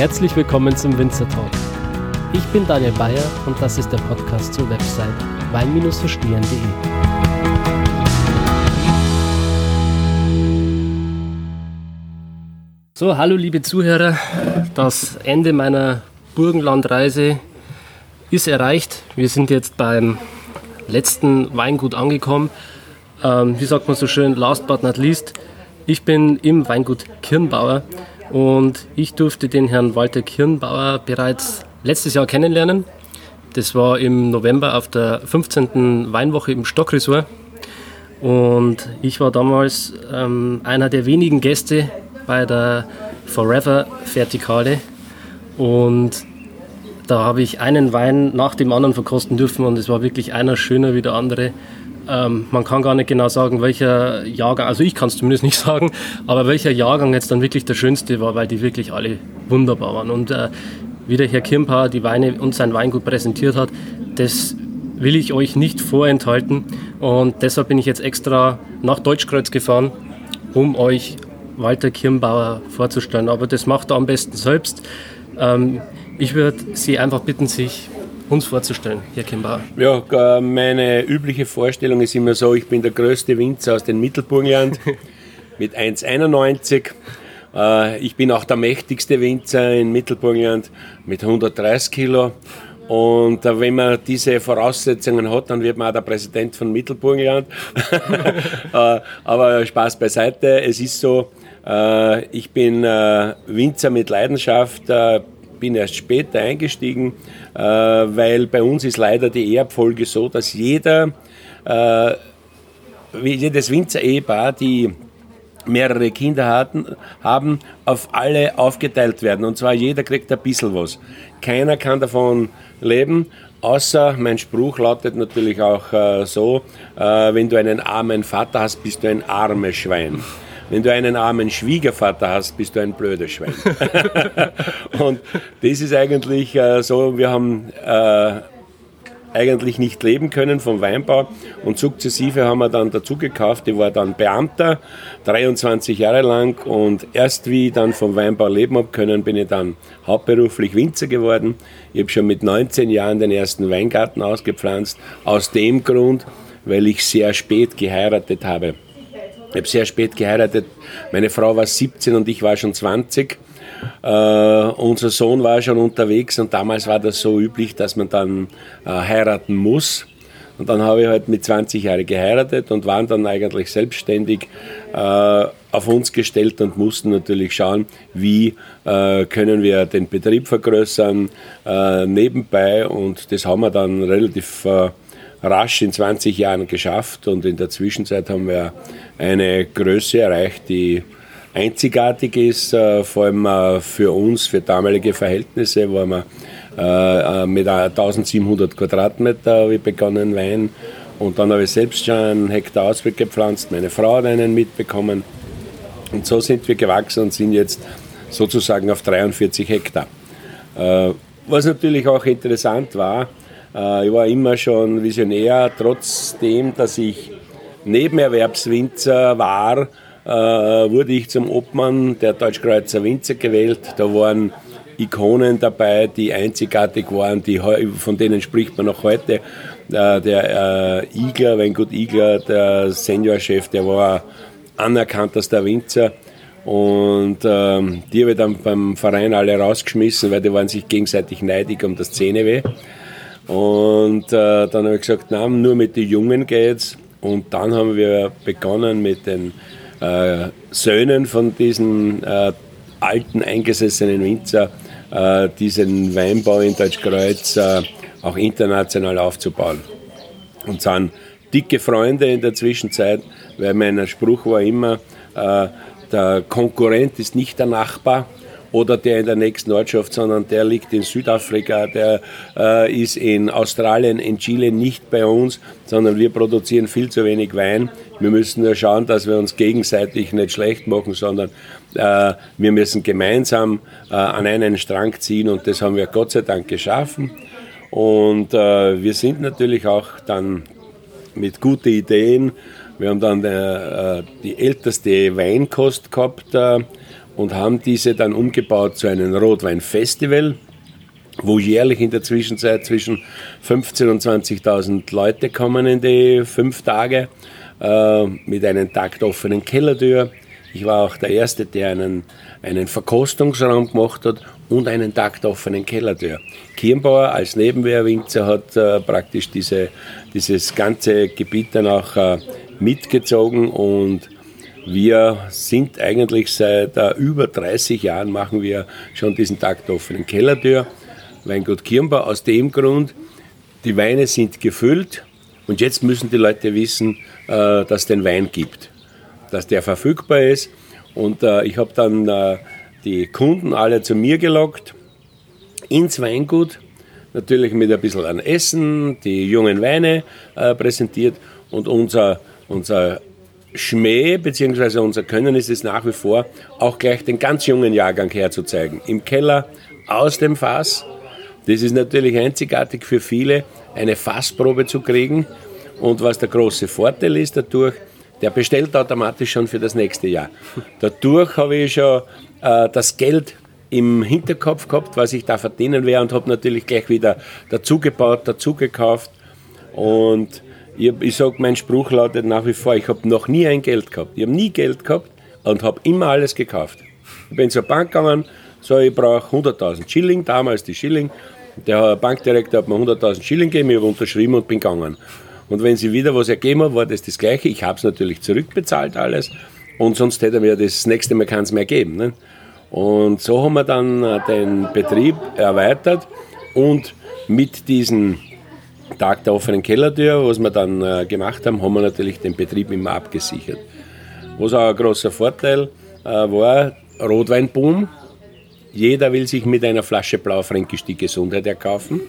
Herzlich willkommen zum Winzer Talk. Ich bin Daniel Bayer und das ist der Podcast zur Website wein-verstehen.de. So, hallo liebe Zuhörer. Das Ende meiner Burgenlandreise ist erreicht. Wir sind jetzt beim letzten Weingut angekommen. Ähm, wie sagt man so schön, last but not least. Ich bin im Weingut Kirnbauer und ich durfte den Herrn Walter Kirnbauer bereits letztes Jahr kennenlernen. Das war im November auf der 15. Weinwoche im Stockresort. Und ich war damals ähm, einer der wenigen Gäste bei der Forever Vertikale. Und da habe ich einen Wein nach dem anderen verkosten dürfen und es war wirklich einer schöner wie der andere. Ähm, man kann gar nicht genau sagen, welcher Jahrgang, also ich kann es zumindest nicht sagen, aber welcher Jahrgang jetzt dann wirklich der schönste war, weil die wirklich alle wunderbar waren. Und äh, wie der Herr Kirmpa die Weine und sein Weingut präsentiert hat, das will ich euch nicht vorenthalten. Und deshalb bin ich jetzt extra nach Deutschkreuz gefahren, um euch Walter Kirnbauer vorzustellen. Aber das macht er am besten selbst. Ähm, ich würde Sie einfach bitten, sich uns vorzustellen, Herr Kimbauer? Ja, meine übliche Vorstellung ist immer so, ich bin der größte Winzer aus dem Mittelburgenland mit 1,91. Äh, ich bin auch der mächtigste Winzer in Mittelburgenland mit 130 Kilo. Und äh, wenn man diese Voraussetzungen hat, dann wird man auch der Präsident von Mittelburgenland. Äh, aber Spaß beiseite. Es ist so, ich bin Winzer mit Leidenschaft, bin erst später eingestiegen, äh, weil bei uns ist leider die Erbfolge so, dass jeder, äh, jedes Winzer-Ehepaar, die mehrere Kinder hatten, haben, auf alle aufgeteilt werden. Und zwar jeder kriegt ein bisschen was. Keiner kann davon leben, außer mein Spruch lautet natürlich auch äh, so, äh, wenn du einen armen Vater hast, bist du ein armes Schwein. Wenn du einen armen Schwiegervater hast, bist du ein blöder Schwein. und das ist eigentlich äh, so, wir haben äh, eigentlich nicht leben können vom Weinbau und sukzessive haben wir dann dazu gekauft. Ich war dann Beamter, 23 Jahre lang und erst wie ich dann vom Weinbau leben habe können, bin ich dann hauptberuflich Winzer geworden. Ich habe schon mit 19 Jahren den ersten Weingarten ausgepflanzt, aus dem Grund, weil ich sehr spät geheiratet habe. Ich habe sehr spät geheiratet. Meine Frau war 17 und ich war schon 20. Uh, äh, unser Sohn war schon unterwegs und damals war das so üblich, dass man dann uh, heiraten muss. Und dann habe ich halt mit 20 Jahren geheiratet und waren dann eigentlich selbstständig uh, auf uns gestellt und mussten natürlich schauen, wie können wir den Betrieb vergrößern nebenbei. Und das haben wir dann relativ rasch in 20 Jahren geschafft und in der Zwischenzeit haben wir eine Größe erreicht, die einzigartig ist, äh, vor allem äh, für uns, für damalige Verhältnisse, wo wir äh, mit 1700 Quadratmeter habe ich begonnen Wein und dann habe ich selbst schon einen Hektar Ausweg gepflanzt, meine Frau hat einen mitbekommen und so sind wir gewachsen und sind jetzt sozusagen auf 43 Hektar. Was natürlich auch interessant war, ich war immer schon Visionär, trotzdem, dass ich Nebenerwerbswinzer war, äh, wurde ich zum Obmann der Deutschkreuzer Winzer gewählt. Da waren Ikonen dabei, die einzigartig waren, die, von denen spricht man noch heute. Äh, der äh, Igler, Weingut Igler, der Seniorchef, der war anerkanntester Winzer. Und ähm, die habe ich dann beim Verein alle rausgeschmissen, weil die waren sich gegenseitig neidig um das Zähneweh. Und äh, dann habe ich gesagt, nein, nur mit den Jungen geht's. Und dann haben wir begonnen mit den äh, Söhnen von diesen äh, alten eingesessenen Winzer, äh, diesen Weinbau in Deutschkreuz äh, auch international aufzubauen. Und sind dicke Freunde in der Zwischenzeit, weil mein Spruch war immer, äh, der Konkurrent ist nicht der Nachbar, oder der in der nächsten Ortschaft, sondern der liegt in Südafrika, der äh, ist in Australien, in Chile nicht bei uns, sondern wir produzieren viel zu wenig Wein. Wir müssen nur schauen, dass wir uns gegenseitig nicht schlecht machen, sondern äh, wir müssen gemeinsam äh, an einen Strang ziehen und das haben wir Gott sei Dank geschaffen. Und äh, wir sind natürlich auch dann mit guten Ideen. Wir haben dann äh, äh, die älteste Weinkost gehabt und haben diese dann umgebaut zu einem Rotweinfestival, wo jährlich in der Zwischenzeit zwischen 15.000 und 20.000 Leute kommen in die fünf Tage äh, mit einem taktoffenen Kellertür. Ich war auch der Erste, der einen, einen Verkostungsraum gemacht hat und einen taktoffenen Kellertür. Kirnbauer als Nebenwehrwinzer hat äh, praktisch diese, dieses ganze Gebiet dann auch äh, mitgezogen und wir sind eigentlich seit äh, über 30 Jahren machen wir schon diesen taktoffenen Kellertür. Weingut Kirnbau aus dem Grund, die Weine sind gefüllt und jetzt müssen die Leute wissen, äh, dass es den Wein gibt, dass der verfügbar ist. Und äh, ich habe dann äh, die Kunden alle zu mir gelockt, ins Weingut, natürlich mit ein bisschen an Essen, die jungen Weine äh, präsentiert und unser, unser Schmäh bzw. unser Können ist es nach wie vor, auch gleich den ganz jungen Jahrgang herzuzeigen. Im Keller, aus dem Fass. Das ist natürlich einzigartig für viele, eine Fassprobe zu kriegen. Und was der große Vorteil ist dadurch, der bestellt automatisch schon für das nächste Jahr. Dadurch habe ich schon äh, das Geld im Hinterkopf gehabt, was ich da verdienen werde und habe natürlich gleich wieder dazugebaut, dazugekauft. Und ich, ich sage, mein Spruch lautet nach wie vor, ich habe noch nie ein Geld gehabt. Ich habe nie Geld gehabt und habe immer alles gekauft. Ich bin zur Bank gegangen, so ich brauche 100.000 Schilling, damals die Schilling. Der Bankdirektor hat mir 100.000 Schilling gegeben, ich habe unterschrieben und bin gegangen. Und wenn sie wieder was ergeben hat, war das das Gleiche. Ich habe es natürlich zurückbezahlt alles und sonst hätte mir das nächste Mal keins mehr geben. Ne? Und so haben wir dann äh, den Betrieb erweitert und mit diesem Tag der offenen Kellertür, was wir dann äh, gemacht haben, haben wir natürlich den Betrieb immer abgesichert. Was auch ein großer Vorteil äh, war, Rotweinboom. Jeder will sich mit einer Flasche Blaufränkisch die Gesundheit erkaufen.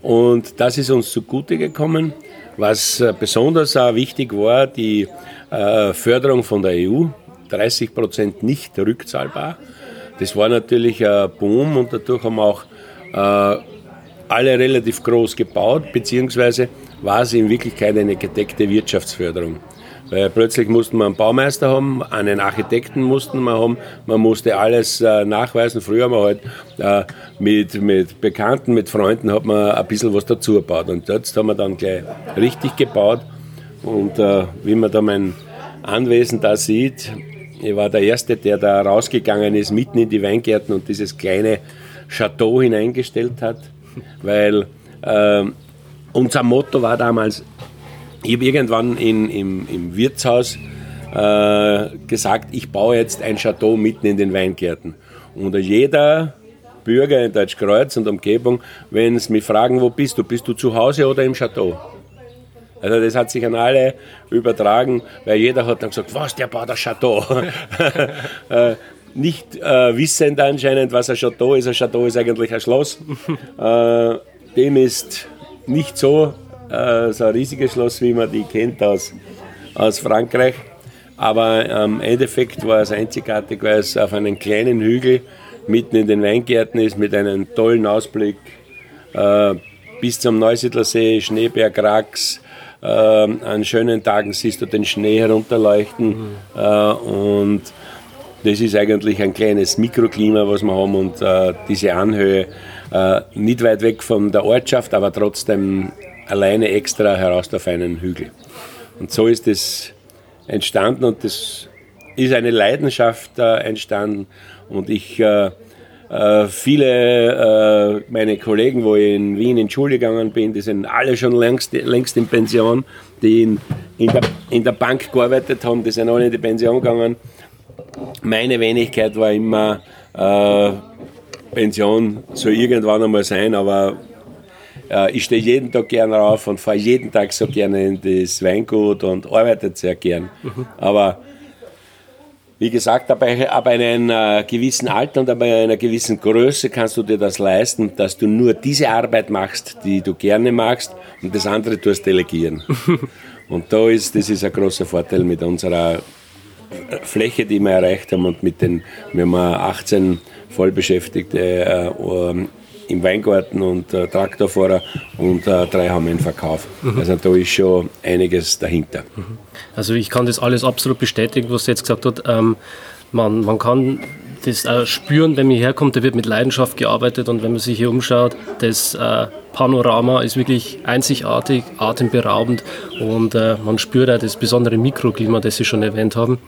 Und das ist uns zugute gekommen. Was äh, besonders auch wichtig war, die äh, Förderung von der EU, 30 Prozent nicht rückzahlbar. Das war natürlich ein Boom und dadurch haben wir auch äh, alle relativ groß gebaut, beziehungsweise war es in Wirklichkeit eine gedeckte Wirtschaftsförderung. Weil plötzlich mussten wir einen Baumeister haben, einen Architekten mussten wir haben, man musste alles äh, nachweisen. Früher haben wir halt äh, mit, mit Bekannten, mit Freunden hat man ein bisschen was dazu gebaut. Und jetzt haben wir dann gleich richtig gebaut. Und äh, wie man da mein Anwesen da sieht, ich war der Erste, der da rausgegangen ist, mitten in die Weingärten und dieses kleine Chateau hineingestellt hat, weil äh, unser Motto war damals, ich habe irgendwann in, im, im Wirtshaus äh, gesagt, ich baue jetzt ein Chateau mitten in den Weingärten. Und jeder Bürger in Deutschkreuz und Umgebung, wenn sie mich fragen, wo bist du, bist du zu Hause oder im Chateau? Also das hat sich an alle übertragen, weil jeder hat dann gesagt, was, der baut ein Chateau. nicht äh, wissend anscheinend, was ein Chateau ist. Ein Chateau ist eigentlich ein Schloss. äh, dem ist nicht so äh, so ein riesiges Schloss, wie man die kennt aus, aus Frankreich. Aber im Endeffekt war es einzigartig, weil es auf einem kleinen Hügel mitten in den Weingärten ist mit einem tollen Ausblick äh, bis zum Neusiedlersee, Schneeberg, Rax. Äh, an schönen Tagen siehst du den Schnee herunterleuchten mhm. äh, und das ist eigentlich ein kleines Mikroklima, was wir haben und äh, diese Anhöhe äh, nicht weit weg von der Ortschaft, aber trotzdem alleine extra heraus auf einen Hügel. Und so ist es entstanden und das ist eine Leidenschaft äh, entstanden. Und ich, äh, äh, viele äh, meine Kollegen, wo ich in Wien in Schule gegangen bin, die sind alle schon längst, längst in Pension, die in, in, der, in der Bank gearbeitet haben, die sind alle in die Pension gegangen. Meine Wenigkeit war immer, äh, Pension soll irgendwann einmal sein, aber äh, ich stehe jeden Tag gern rauf und fahre jeden Tag so gerne in das Weingut und arbeite sehr gern. Mhm. Aber wie gesagt, ab, ab einem äh, gewissen Alter und ab einer gewissen Größe kannst du dir das leisten, dass du nur diese Arbeit machst, die du gerne magst und das andere tust delegieren. und da ist, das ist ein großer Vorteil mit unserer Fläche, die wir erreicht haben und mit den, wir haben 18 Vollbeschäftigte äh, im Weingarten und äh, Traktorfahrer und äh, drei haben einen Verkauf. Mhm. Also da ist schon einiges dahinter. Mhm. Also ich kann das alles absolut bestätigen, was du jetzt gesagt hast. Ähm, man, man kann das äh, spüren, wenn man herkommt, da wird mit Leidenschaft gearbeitet und wenn man sich hier umschaut, das äh, Panorama ist wirklich einzigartig, atemberaubend und äh, man spürt auch das besondere Mikroklima, das Sie schon erwähnt haben.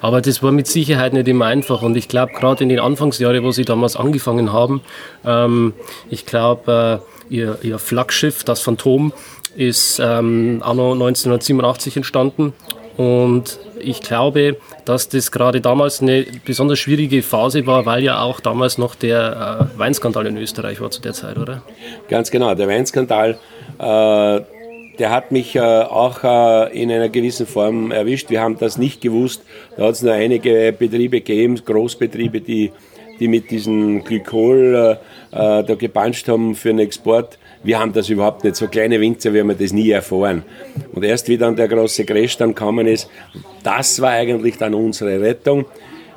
Aber das war mit Sicherheit nicht immer einfach und ich glaube, gerade in den Anfangsjahren, wo Sie damals angefangen haben, ähm, ich glaube, ihr, ihr Flaggschiff, das Phantom, ist ähm, anno 1987 entstanden und ich glaube, dass das gerade damals eine besonders schwierige Phase war, weil ja auch damals noch der äh, Weinskandal in Österreich war zu der Zeit, oder? Ganz genau, der Weinskandal, äh, der hat mich äh, auch äh, in einer gewissen Form erwischt. Wir haben das nicht gewusst. Da hat es nur einige Betriebe gegeben, Großbetriebe, die, die mit diesem Glykol äh, äh, da gepanscht haben für den Export wir haben das überhaupt nicht. So kleine Winzer, wir haben das nie erfahren. Und erst wie dann der große Crash dann gekommen ist, das war eigentlich dann unsere Rettung.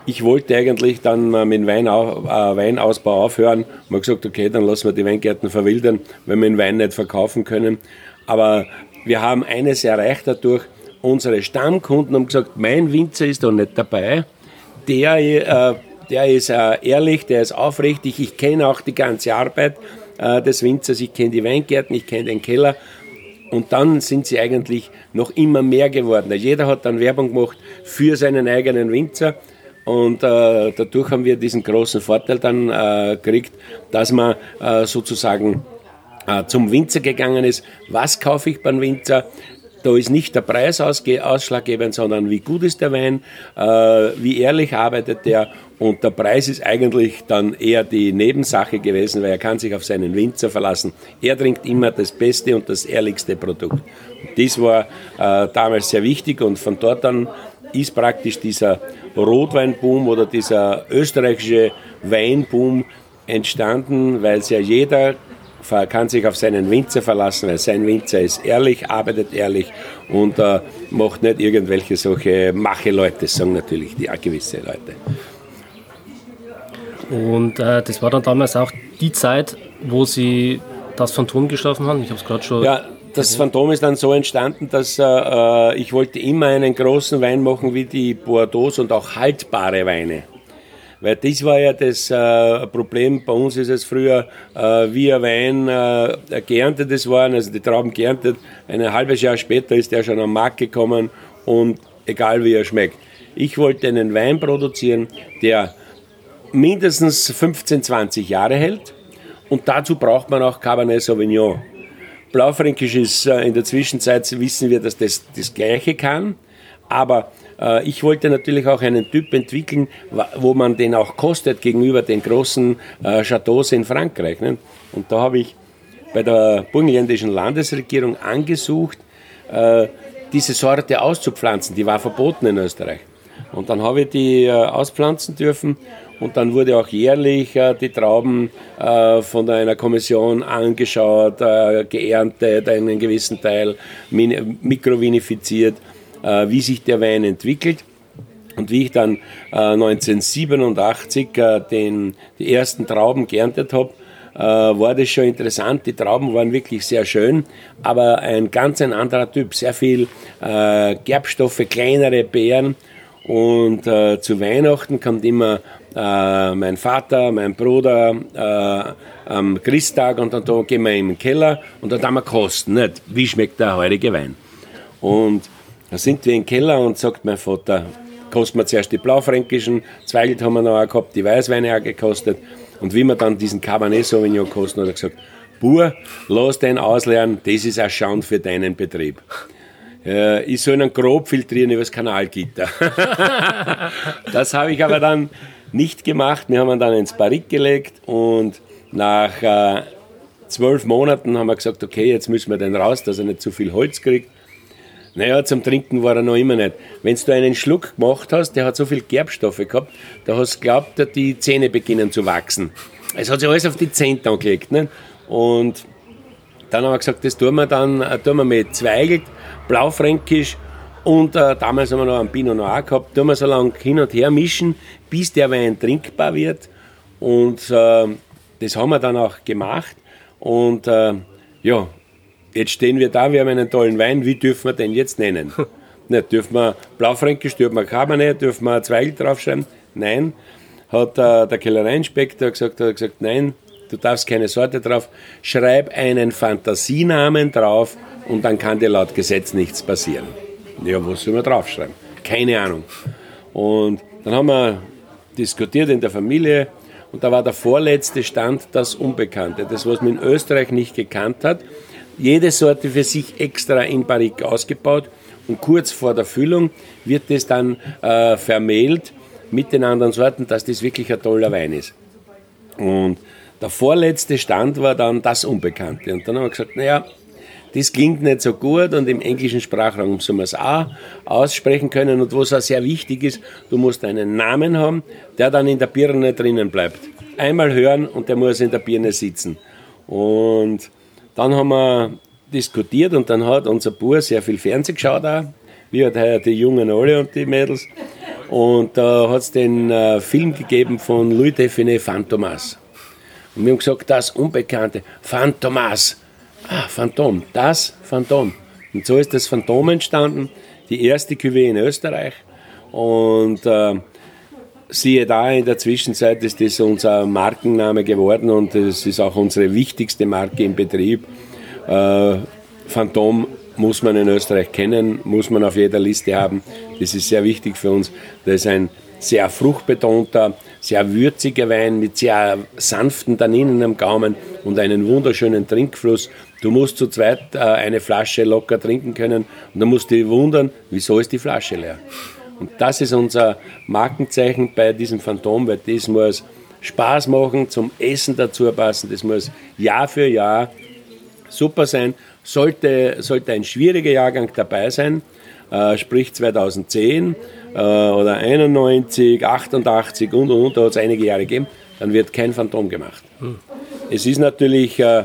Ich wollte eigentlich dann mit dem Weinau äh, Weinausbau aufhören. Man gesagt, okay, dann lassen wir die Weingärten verwildern, wenn wir den Wein nicht verkaufen können. Aber wir haben eines erreicht dadurch. Unsere Stammkunden haben gesagt, mein Winzer ist da nicht dabei. Der, äh, der ist äh, ehrlich, der ist aufrichtig. Ich kenne auch die ganze Arbeit äh, des Winzers, ich kenne die Weingärten, ich kenne den Keller. Und dann sind sie eigentlich noch immer mehr geworden. Jeder hat dann Werbung gemacht für seinen eigenen Winzer. Und äh, dadurch haben wir diesen großen Vorteil dann äh, gekriegt, dass man äh, sozusagen äh, zum Winzer gegangen ist. Was kaufe ich beim Winzer? Da ist nicht der Preis ausschlaggebend, sondern wie gut ist der Wein, äh, wie ehrlich arbeitet der und der Preis ist eigentlich dann eher die Nebensache gewesen, weil er kann sich auf seinen Winzer verlassen. Er trinkt immer das beste und das ehrlichste Produkt. Das war äh, damals sehr wichtig und von dort an ist praktisch dieser Rotweinboom oder dieser österreichische Weinboom entstanden, weil es ja jeder kann sich auf seinen Winzer verlassen, weil sein Winzer ist ehrlich, arbeitet ehrlich und äh, macht nicht irgendwelche solche Mache-Leute, sagen natürlich die gewisse Leute. Und äh, das war dann damals auch die Zeit, wo Sie das Phantom geschaffen haben. Ich habe es gerade schon. Ja, das Phantom ist dann so entstanden, dass äh, äh, ich wollte immer einen großen Wein machen wie die Bordeaux und auch haltbare Weine. Weil das war ja das äh, Problem. Bei uns ist es früher, äh, wie ein Wein äh, geerntetes waren, also die Trauben geerntet. Ein halbes Jahr später ist der schon am Markt gekommen und egal wie er schmeckt. Ich wollte einen Wein produzieren, der mindestens 15, 20 Jahre hält und dazu braucht man auch Cabernet Sauvignon. Blaufränkisch ist äh, in der Zwischenzeit, wissen wir, dass das das Gleiche kann, aber ich wollte natürlich auch einen Typ entwickeln, wo man den auch kostet gegenüber den großen äh, Chateaus in Frankreich. Ne? Und da habe ich bei der burgenländischen Landesregierung angesucht, äh, diese Sorte auszupflanzen. Die war verboten in Österreich. Und dann habe ich die auspflanzen dürfen und dann wurde auch jährlich die Trauben von einer Kommission angeschaut, geerntet, einen gewissen Teil mikrovinifiziert äh, wie sich der Wein entwickelt. Und wie ich dann äh, 1987 äh, den, die ersten Trauben geerntet habe, äh, war das schon interessant. Die Trauben waren wirklich sehr schön, aber ein ganz ein anderer Typ. Sehr viel äh, Gerbstoffe, kleinere Beeren. Und äh, zu Weihnachten kommt immer äh, mein Vater, mein Bruder äh, am Christtag und dann da gehen wir in den Keller und dann haben wir kosten, nicht? wie schmeckt der heutige Wein. Und da sind wir im Keller und sagt mein Vater, kosten wir zuerst die blaufränkischen, Zweigelt haben wir noch auch gehabt, die Weißweine auch gekostet. Und wie wir dann diesen Cabernet Sauvignon kosten, hat er gesagt, Bur, lass den ausleeren, das ist ein Schand für deinen Betrieb. Äh, ich soll ihn grob filtrieren über das Kanalgitter. das habe ich aber dann nicht gemacht. Wir haben ihn dann ins Barrik gelegt und nach äh, zwölf Monaten haben wir gesagt, okay, jetzt müssen wir den raus, dass er nicht zu viel Holz kriegt. Naja, zum Trinken war er noch immer nicht. Wenn du einen Schluck gemacht hast, der hat so viel Gerbstoffe gehabt, da hast du geglaubt, die Zähne beginnen zu wachsen. Es hat sich alles auf die Zähne angelegt. Ne? Und dann haben wir gesagt, das tun wir dann äh, tun wir mit Zweigelt, Blaufränkisch und äh, damals haben wir noch einen Pinot Noir gehabt, tun wir so lange hin und her mischen, bis der Wein trinkbar wird. Und äh, das haben wir dann auch gemacht. Und äh, ja, Jetzt stehen wir da, wir haben einen tollen Wein, wie dürfen wir den jetzt nennen? Nicht, dürfen wir Blaufränkisch, dürfen wir Cabernet, dürfen wir Zweigel draufschreiben? Nein. hat äh, der Kellereiinspektor gesagt, hat gesagt, nein, du darfst keine Sorte drauf, schreib einen Fantasienamen drauf und dann kann dir laut Gesetz nichts passieren. Ja, was soll man draufschreiben? Keine Ahnung. Und dann haben wir diskutiert in der Familie und da war der vorletzte Stand das Unbekannte, das, was man in Österreich nicht gekannt hat. Jede Sorte für sich extra in Barrique ausgebaut und kurz vor der Füllung wird es dann äh, vermählt mit den anderen Sorten, dass das wirklich ein toller Wein ist. Und der vorletzte Stand war dann das Unbekannte. Und dann haben wir gesagt, naja, das klingt nicht so gut und im englischen Sprachraum soll man es auch aussprechen können. Und was auch sehr wichtig ist, du musst einen Namen haben, der dann in der Birne drinnen bleibt. Einmal hören und der muss in der Birne sitzen. Und dann haben wir diskutiert und dann hat unser Bub sehr viel Fernsehen geschaut auch, wie halt die Jungen alle und die Mädels. Und da hat es den äh, Film gegeben von Louis Define Phantomas. Und wir haben gesagt, das Unbekannte, Phantomas. Ah, Phantom, das Phantom. Und so ist das Phantom entstanden, die erste Cuvée in Österreich. Und äh, siehe da, in der Zwischenzeit ist das unser Markenname geworden und es ist auch unsere wichtigste Marke im Betrieb. Äh, Phantom muss man in Österreich kennen, muss man auf jeder Liste haben. Das ist sehr wichtig für uns. Das ist ein sehr fruchtbetonter, sehr würziger Wein mit sehr sanften Tanninen am Gaumen und einen wunderschönen Trinkfluss. Du musst zu zweit äh, eine Flasche locker trinken können und dann musst du dich wundern, wieso ist die Flasche leer. Und das ist unser Markenzeichen bei diesem Phantom, weil das muss Spaß machen, zum Essen dazu passen, das muss Jahr für Jahr super sein. Sollte, sollte ein schwieriger Jahrgang dabei sein, äh, sprich 2010 äh, oder 91, 88 und und und, da hat es einige Jahre gegeben, dann wird kein Phantom gemacht. Hm. Es ist natürlich äh,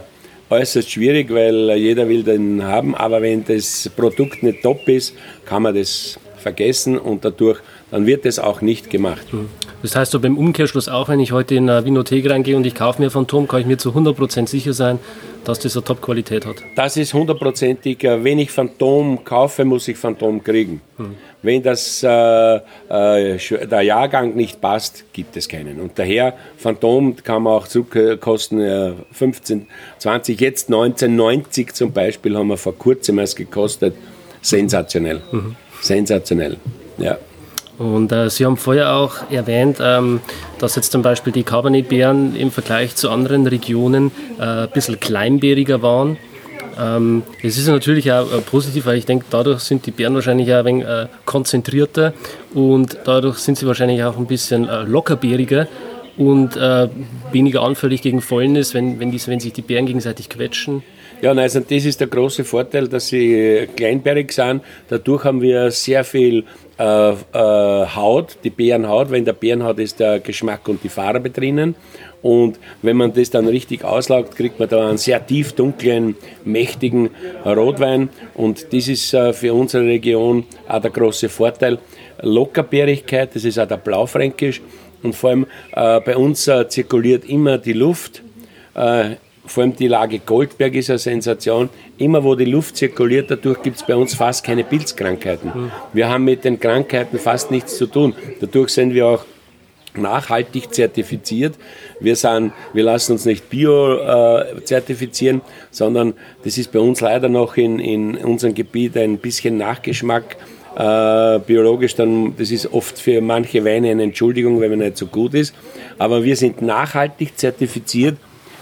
äußerst schwierig, weil jeder will den haben, aber wenn das Produkt nicht top ist, kann man das vergessen und dadurch, dann wird es auch nicht gemacht. Hm. Das heißt so beim Umkehrschluss auch, wenn ich heute in eine Vinothek reingehe und ich kaufe mir Phantom, kann ich mir zu 100% sicher sein, dass das eine Top-Qualität hat. Das ist hundertprozentig. Äh, wenn ich Phantom kaufe, muss ich Phantom kriegen. Hm. Wenn das, äh, äh, der Jahrgang nicht passt, gibt es keinen. Und daher, Phantom kann man auch zurückkosten, äh, 15, 20, jetzt 1990 zum Beispiel haben wir vor kurzem erst gekostet. Sensationell. Mhm. Sensationell. Ja. Und äh, Sie haben vorher auch erwähnt, ähm, dass jetzt zum Beispiel die Cabernet-Beeren im Vergleich zu anderen Regionen äh, ein bisschen kleinbeeriger waren. Ähm, es ist natürlich auch äh, positiv, weil ich denke, dadurch sind die Beeren wahrscheinlich auch ein wenig äh, konzentrierter und dadurch sind sie wahrscheinlich auch ein bisschen äh, lockerbeeriger und äh, weniger anfällig gegen Fäulnis, wenn, wenn, die, wenn sich die Beeren gegenseitig quetschen. Ja, nein, also das ist der große Vorteil, dass sie kleinbärig sind. Dadurch haben wir sehr viel äh, äh, Haut, die Beerenhaut, weil in der Beerenhaut ist der Geschmack und die Farbe drinnen. Und wenn man das dann richtig auslaugt, kriegt man da einen sehr tief dunklen, mächtigen Rotwein. Und das ist äh, für unsere Region auch der große Vorteil. Lockerbeerigkeit, das ist auch der Blaufränkisch. Und vor allem äh, bei uns äh, zirkuliert immer die Luft. Vor allem die Lage Goldberg ist eine Sensation. Immer wo die Luft zirkuliert, dadurch gibt es bei uns fast keine Pilzkrankheiten. Wir haben mit den Krankheiten fast nichts zu tun. Dadurch sind wir auch nachhaltig zertifiziert. Wir, sind, wir lassen uns nicht bio äh, zertifizieren, sondern das ist bei uns leider noch in, in unserem Gebiet ein bisschen Nachgeschmack. Äh, biologisch, dann, das ist oft für manche Weine eine Entschuldigung, wenn man nicht so gut ist. Aber wir sind nachhaltig zertifiziert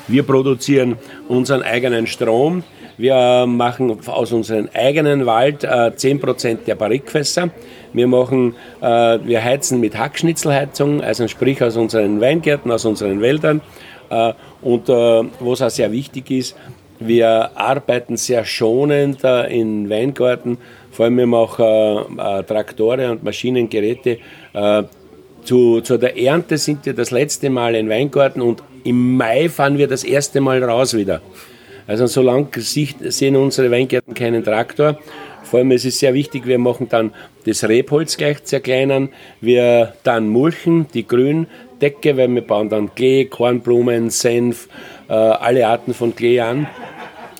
wir produzieren unseren eigenen Strom. Wir machen aus unserem eigenen Wald äh, 10% der Barrikfässer. Wir, machen, äh, wir heizen mit Hackschnitzelheizung, also sprich aus unseren Weingärten, aus unseren Wäldern. Äh, und äh, was auch sehr wichtig ist, wir arbeiten sehr schonend äh, in Weingarten. Vor allem wir machen äh, Traktore und Maschinengeräte. Zu, zu der Ernte sind wir das letzte Mal in Weingarten und im Mai fahren wir das erste Mal raus wieder. Also solange sehen unsere Weingärten keinen Traktor. Vor allem ist es sehr wichtig, wir machen dann das Rebholz gleich zerkleinern. Wir dann mulchen die Gründecke, weil wir bauen dann Klee, Kornblumen, Senf, äh, alle Arten von Klee an.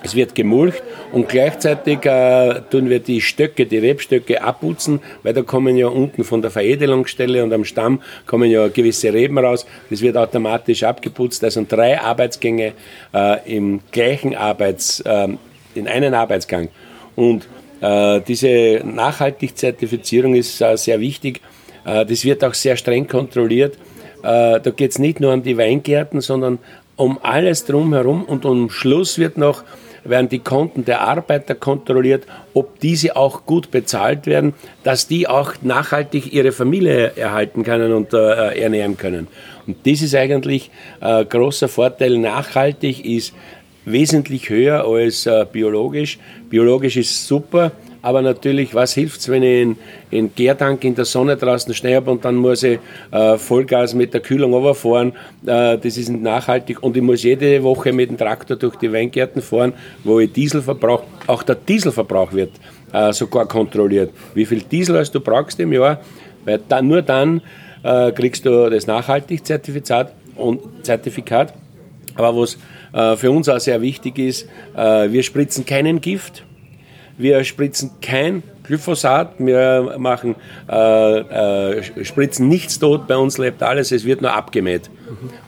Es wird gemulcht und gleichzeitig äh, tun wir die Stöcke, die Rebstöcke abputzen, weil da kommen ja unten von der Veredelungsstelle und am Stamm kommen ja gewisse Reben raus. Das wird automatisch abgeputzt. Also drei Arbeitsgänge äh, im gleichen Arbeits, äh, in einen Arbeitsgang. Und äh, diese Nachhaltigzertifizierung ist äh, sehr wichtig. Äh, das wird auch sehr streng kontrolliert. da geht es nicht nur um die Weingärten, sondern um alles drumherum und am Schluss wird noch werden die Konten der Arbeiter kontrolliert, ob diese auch gut bezahlt werden, dass die auch nachhaltig ihre Familie erhalten können und äh, ernähren können. Und das ist eigentlich ein äh, großer Vorteil. Nachhaltig ist wesentlich höher als äh, biologisch. Biologisch ist super, aber natürlich, was hilft es, wenn ich in, in Gärtank in der Sonne draußen Schnee habe und dann muss ich äh, Vollgas mit der Kühlung runterfahren. Äh, das ist nicht nachhaltig. Und ich muss jede Woche mit dem Traktor durch die Weingärten fahren, wo ich Diesel verbrauche. Auch der Dieselverbrauch wird äh, sogar kontrolliert. Wie viel Diesel hast du brauchst im Jahr? Weil dann, nur dann äh, kriegst du das Nachhaltigzertifikat und Zertifikat. Aber was äh, für uns auch sehr wichtig ist, äh, wir spritzen keinen Gift wir spritzen kein Glyphosat, wir machen, äh, äh, spritzen nichts tot, bei uns lebt alles, es wird nur abgemäht.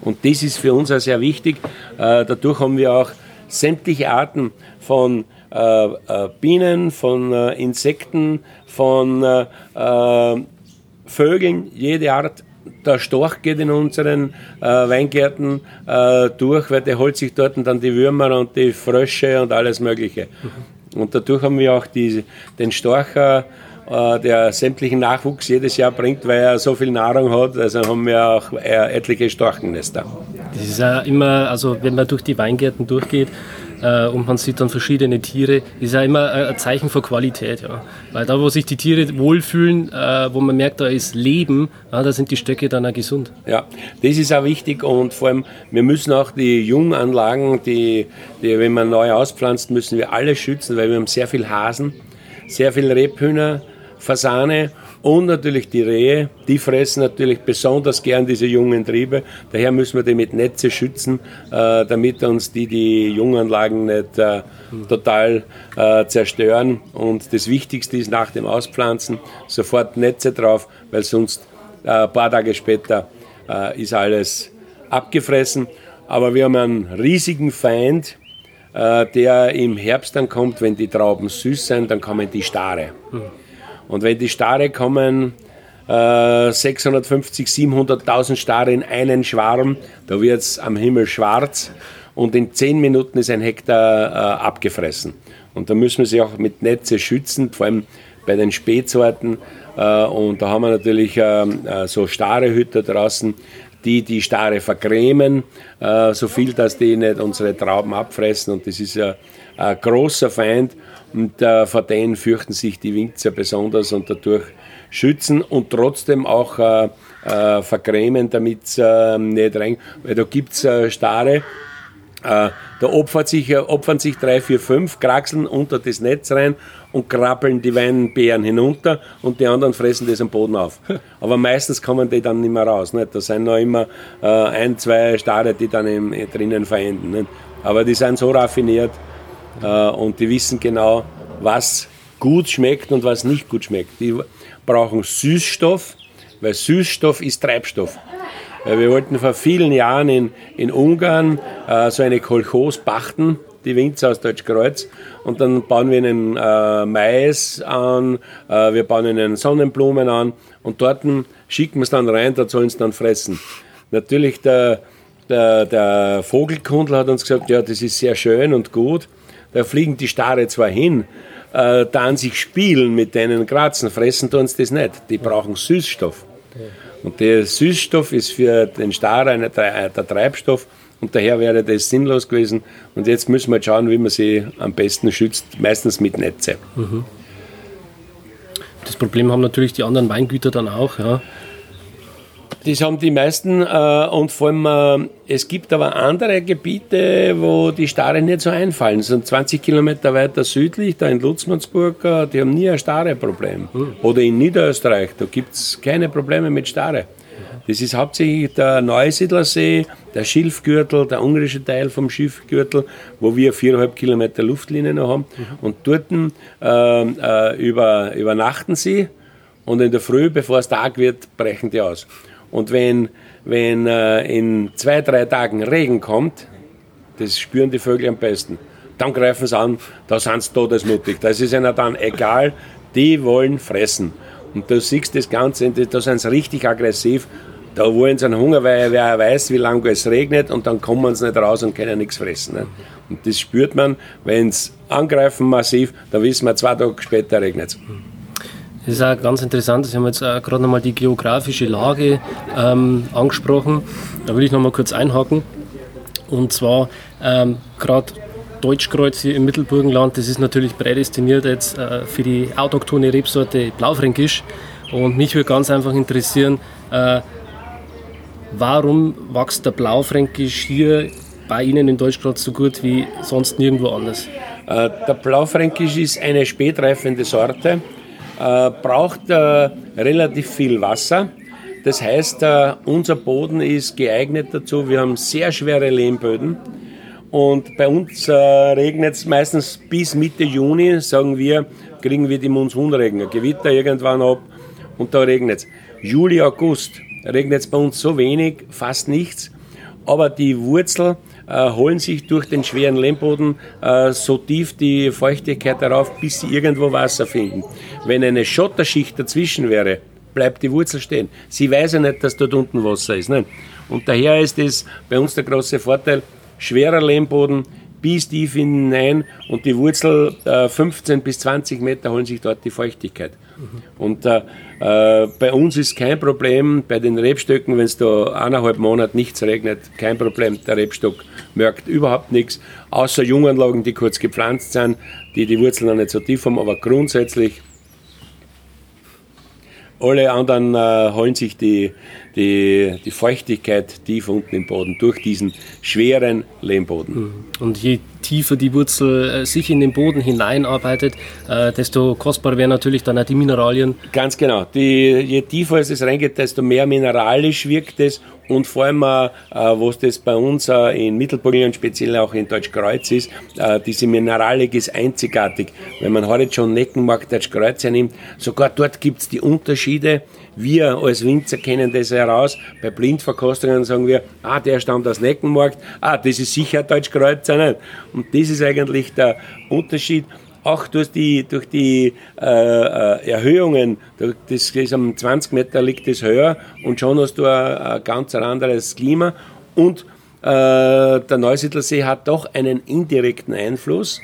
Und das ist für uns auch sehr wichtig. Äh, dadurch haben wir auch sämtliche Arten von äh, äh, Bienen, von äh, Insekten, von Vögeln, jede Art der Storch geht in unseren äh, Weingärten äh, durch, weil der holt sich dort dann die Würmer und die Frösche und alles Mögliche. Und dadurch haben wir auch die, den Storch, äh, der sämtlichen Nachwuchs jedes Jahr bringt, weil er so viel Nahrung hat. Also haben wir auch äh, etliche Storchennester. Das ist ja immer, also wenn man durch die Weingärten durchgeht, äh, und man sieht dann verschiedene Tiere, ist ja immer ein Zeichen von Qualität. Ja. Weil da, wo sich die Tiere wohlfühlen, äh, wo man merkt, da ist Leben, ja, da sind die Stöcke dann auch gesund. Ja, das ist auch wichtig und vor allem, wir müssen auch die Junganlagen, die, die wenn man neu auspflanzt, müssen wir alle schützen, weil wir haben sehr viel Hasen, sehr viel Rebhühner, Fasane und natürlich die Rehe, die fressen natürlich besonders gern diese jungen Triebe. Daher müssen wir die mit Netze schützen, äh, damit uns die die Junganlagen nicht äh, total äh, zerstören. Und das Wichtigste ist nach dem Auspflanzen sofort Netze drauf, weil sonst ein paar Tage später ist alles abgefressen. Aber wir haben einen riesigen Feind, der im Herbst dann kommt, wenn die Trauben süß sind, dann kommen die Stare. Mhm. Und wenn die Stare kommen, äh, 650, 700.000 Stare in einen Schwarm, da wird es am Himmel schwarz und in 10 Minuten ist ein Hektar äh, abgefressen. Und da müssen wir sich auch mit Netze schützen, vor allem bei den Spätsorten. Äh, und da haben wir natürlich äh, äh, so Starehüter draußen, die die Stare vergrämen, äh, so viel, dass die nicht unsere Trauben abfressen. Und das ist ja ein großer Feind. Und äh, vor denen fürchten sich die Winzer besonders und dadurch schützen und trotzdem auch äh, äh, vergrämen, damit es äh, nicht rein. Weil da gibt es äh, Stare, äh, da opfert sich, opfern sich drei, vier, fünf, kraxeln unter das Netz rein und krabbeln die Weinbeeren hinunter und die anderen fressen das am Boden auf. Aber meistens kommen die dann nicht mehr raus. Nicht? Da sind noch immer äh, ein, zwei Stare, die dann im, drinnen verenden. Nicht? Aber die sind so raffiniert, äh, und die wissen genau, was gut schmeckt und was nicht gut schmeckt. Die brauchen Süßstoff, weil Süßstoff ist Treibstoff. Wir wollten vor vielen Jahren in, in Ungarn äh, so eine Kolchos pachten, die Winzer aus Deutschkreuz. Und dann bauen wir einen äh, Mais an, äh, wir bauen ihnen Sonnenblumen an und dort schicken wir es dann rein, da sollen sie dann fressen. Natürlich der, der, der Vogelkundler hat uns gesagt, ja, das ist sehr schön und gut, da fliegen die Stare zwar hin, äh, da an sich spielen mit denen Kratzen, fressen tun sie das nicht. Die brauchen Süßstoff. Und der Süßstoff ist für den Star eine, der Treibstoff und daher wäre das sinnlos gewesen. Und jetzt müssen wir schauen, wie man sie am besten schützt, meistens mit Netze. Mhm. Das Problem haben natürlich die anderen Weingüter dann auch. Ja. Das haben die meisten äh, und vor allem, äh, es gibt aber andere Gebiete, wo die Stare nicht so einfallen. So 20 Kilometer weiter südlich, da in Lutzmannsburg, die haben nie ein Stare-Problem. Hm. Oder in Niederösterreich, da gibt es keine Probleme mit Stare. Das ist hauptsächlich der Neusiedlersee, der Schilfgürtel, der ungarische Teil vom Schilfgürtel, wo wir viereinhalb Kilometer Luftlinie noch haben. Mhm. Und dort äh, äh, über, übernachten sie und in der Früh, bevor es Tag wird, brechen die aus. Und wenn, wenn äh, in zwei, drei Tagen Regen kommt, das spüren die Vögel am besten, dann greifen sie an, da sind sie todesmutig. Das ist ihnen dann egal, die wollen fressen. Und du siehst das Ganze, da sind sie richtig aggressiv. Da wollen sie einen Hunger, weil wer weiß, wie lange es regnet und dann kommen sie nicht raus und können nichts fressen. Ne? Und das spürt man, wenn sie angreifen massiv, dann wissen wir, zwei Tage später regnet es. Das ist auch ganz interessant. Sie haben jetzt gerade nochmal die geografische Lage ähm, angesprochen. Da will ich nochmal kurz einhaken. Und zwar ähm, gerade Deutschkreuz hier im Mittelburgenland, das ist natürlich prädestiniert jetzt äh, für die autochthone Rebsorte Blaufränkisch. Und mich würde ganz einfach interessieren, äh, warum wächst der Blaufränkisch hier bei Ihnen in Deutschkreuz so gut wie sonst nirgendwo anders? Äh, der Blaufränkisch ist eine spätreifende Sorte, äh, braucht äh, relativ viel Wasser. Das heißt, äh, unser Boden ist geeignet dazu. Wir haben sehr schwere Lehmböden und bei uns äh, regnet es meistens bis Mitte Juni, sagen wir, kriegen wir die Monsunregen. Gewitter irgendwann ab und da regnet es. Juli, August regnet es bei uns so wenig, fast nichts. Aber die Wurzel äh, holen sich durch den schweren Lehmboden äh, so tief die Feuchtigkeit darauf, bis sie irgendwo Wasser finden. Wenn eine Schotterschicht dazwischen wäre, bleibt die Wurzel stehen. Sie weiß ja nicht, dass dort unten Wasser ist. Ne? Und daher ist es bei uns der große Vorteil, schwerer Lehmboden bis tief hinein und die Wurzel äh, 15 bis 20 Meter holen sich dort die Feuchtigkeit. Mhm. Und äh, äh, bei uns ist kein Problem, bei den Rebstöcken, wenn es da eineinhalb Monate nichts regnet, kein Problem. Der Rebstock merkt überhaupt nichts, außer Junganlagen, die kurz gepflanzt sind, die die Wurzeln noch nicht so tief haben, aber grundsätzlich alle anderen äh, holen sich die, die, die Feuchtigkeit tief unten im Boden durch diesen schweren Lehmboden. Mhm. Und je tiefer die Wurzel äh, sich in den Boden hineinarbeitet, äh, desto kostbarer werden natürlich dann auch die Mineralien. Ganz genau. Die, je tiefer es reingeht, desto mehr mineralisch wirkt es und vor allem, äh, was das bei uns äh, in Mittelburgenland, speziell auch in Deutschkreuz ist, äh, diese Mineralik ist einzigartig. Wenn man heute schon Neckenmark Deutschkreuz nimmt, sogar dort gibt es die Unterschiede. Wir als Winzer kennen das heraus. Bei Blindverkostungen sagen wir, ah, der stammt aus Neckenmarkt, ah, das ist sicher Deutschkreuzer nicht. Und das ist eigentlich der Unterschied auch durch die, durch die äh, äh Erhöhungen, das ist am 20 Meter liegt es höher und schon hast du ein, ein ganz anderes Klima. Und äh, der Neusiedlersee hat doch einen indirekten Einfluss.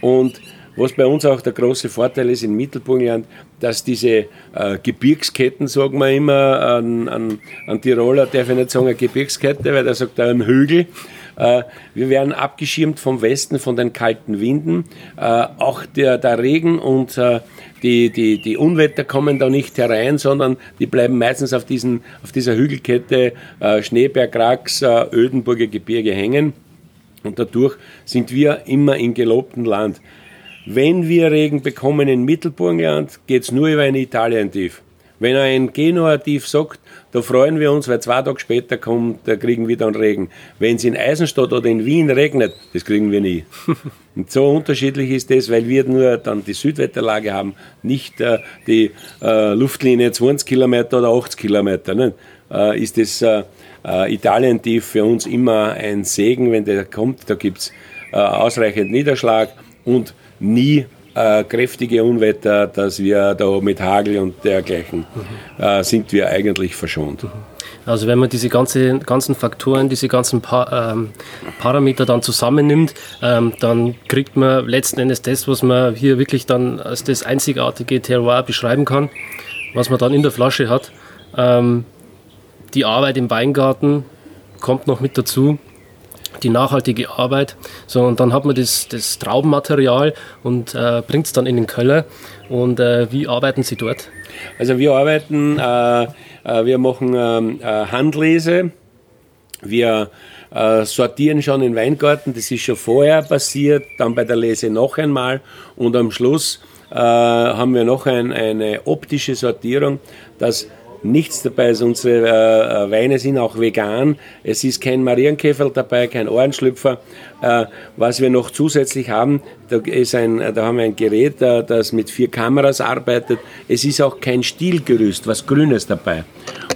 Und was bei uns auch der große Vorteil ist in Mittelburgenland, dass diese äh, Gebirgsketten, sagen wir immer, an, an, an Tiroler darf ich nicht sagen eine Gebirgskette, weil der sagt ein Hügel, wir werden abgeschirmt vom Westen, von den kalten Winden. Äh, auch der, der Regen und äh, die, die, die Unwetter kommen da nicht herein, sondern die bleiben meistens auf, diesen, auf dieser Hügelkette Schneeberg, Rax, Ödenburger Gebirge hängen. Und dadurch sind wir immer in gelobtem Land. Wenn wir Regen bekommen in Mittelburgenland, geht es nur über ein Italien-Tief. Wenn ein Genua-Tief sagt, da freuen wir uns, weil zwei Tage später kommt, da kriegen wir dann Regen. Wenn es in Eisenstadt oder in Wien regnet, das kriegen wir nie. Und so unterschiedlich ist das, weil wir nur dann die Südwetterlage haben, nicht äh, die äh, Luftlinie 20 Kilometer oder 80 Kilometer. Ne? Äh, ist das äh, äh, Italien-Tief für uns immer ein Segen, wenn der kommt. Da gibt es äh, ausreichend Niederschlag und nie äh, kräftige Unwetter, dass wir da mit Hagel und dergleichen äh, sind wir eigentlich verschont. Also wenn man diese ganze, ganzen Faktoren, diese ganzen pa ähm, Parameter dann zusammennimmt, ähm, dann kriegt man letzten Endes das, was man hier wirklich dann als das einzigartige Terroir beschreiben kann, was man dann in der Flasche hat. Ähm, die Arbeit im Weingarten kommt noch mit dazu die nachhaltige Arbeit. So, und dann hat man das, das Traubenmaterial und äh, bringt es dann in den Keller. Und äh, wie arbeiten Sie dort? Also wir arbeiten, äh, äh wir machen ähm, äh, Handlese, wir äh, sortieren schon in Weingarten, das ist schon vorher passiert, dann bei der Lese noch einmal und am Schluss haben wir noch ein, eine optische Sortierung, dass nichts dabei ist. Unsere äh, Weine sind auch vegan. Es ist kein Marienkäfer dabei, kein Ohrenschlüpfer. Äh, was wir noch zusätzlich haben, da, ist ein, da haben wir ein Gerät, äh, das mit vier Kameras arbeitet. Es ist auch kein Stielgerüst, was Grünes dabei.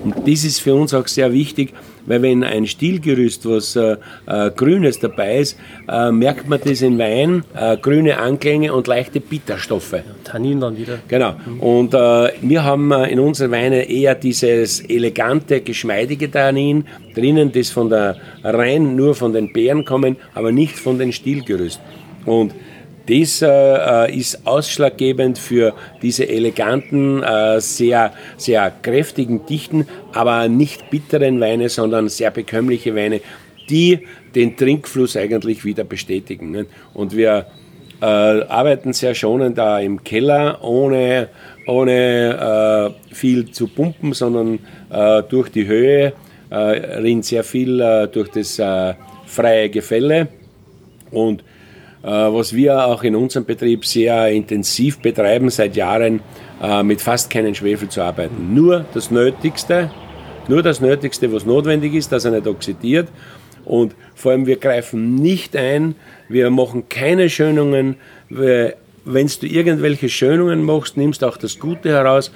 Und das ist für uns auch sehr wichtig, weil wenn ein Stielgerüst, was äh, äh, Grünes dabei ist, äh, merkt man das in Wein, äh, grüne Anklänge und leichte Bitterstoffe. Tannin dann wieder. Genau. Und äh, wir haben äh, in unseren Weinen eher dieses elegante, geschmeidige Tannin drinnen, das von der rein nur von den Beeren kommen, aber nicht von den Stielgerüst. Und das äh, ist ausschlaggebend für diese eleganten, äh, sehr, sehr kräftigen, dichten, aber nicht bitteren Weine, sondern sehr bekömmliche Weine, die den Trinkfluss eigentlich wieder bestätigen. Ne? Und wir äh, arbeiten sehr schonend da im Keller, ohne, ohne äh, viel zu pumpen, sondern äh, durch die Höhe, äh, rinnt sehr viel durch das freie Gefälle. Und was wir auch in unserem Betrieb sehr intensiv betreiben seit Jahren, äh, mit fast keinen Schwefel zu arbeiten. Nur das Nötigste, nur das Nötigste, was notwendig ist, dass er nicht oxidiert. Und vor allem, wir greifen nicht ein, wir machen keine Schönungen. Wenn du irgendwelche Schönungen machst, nimmst auch das Gute heraus.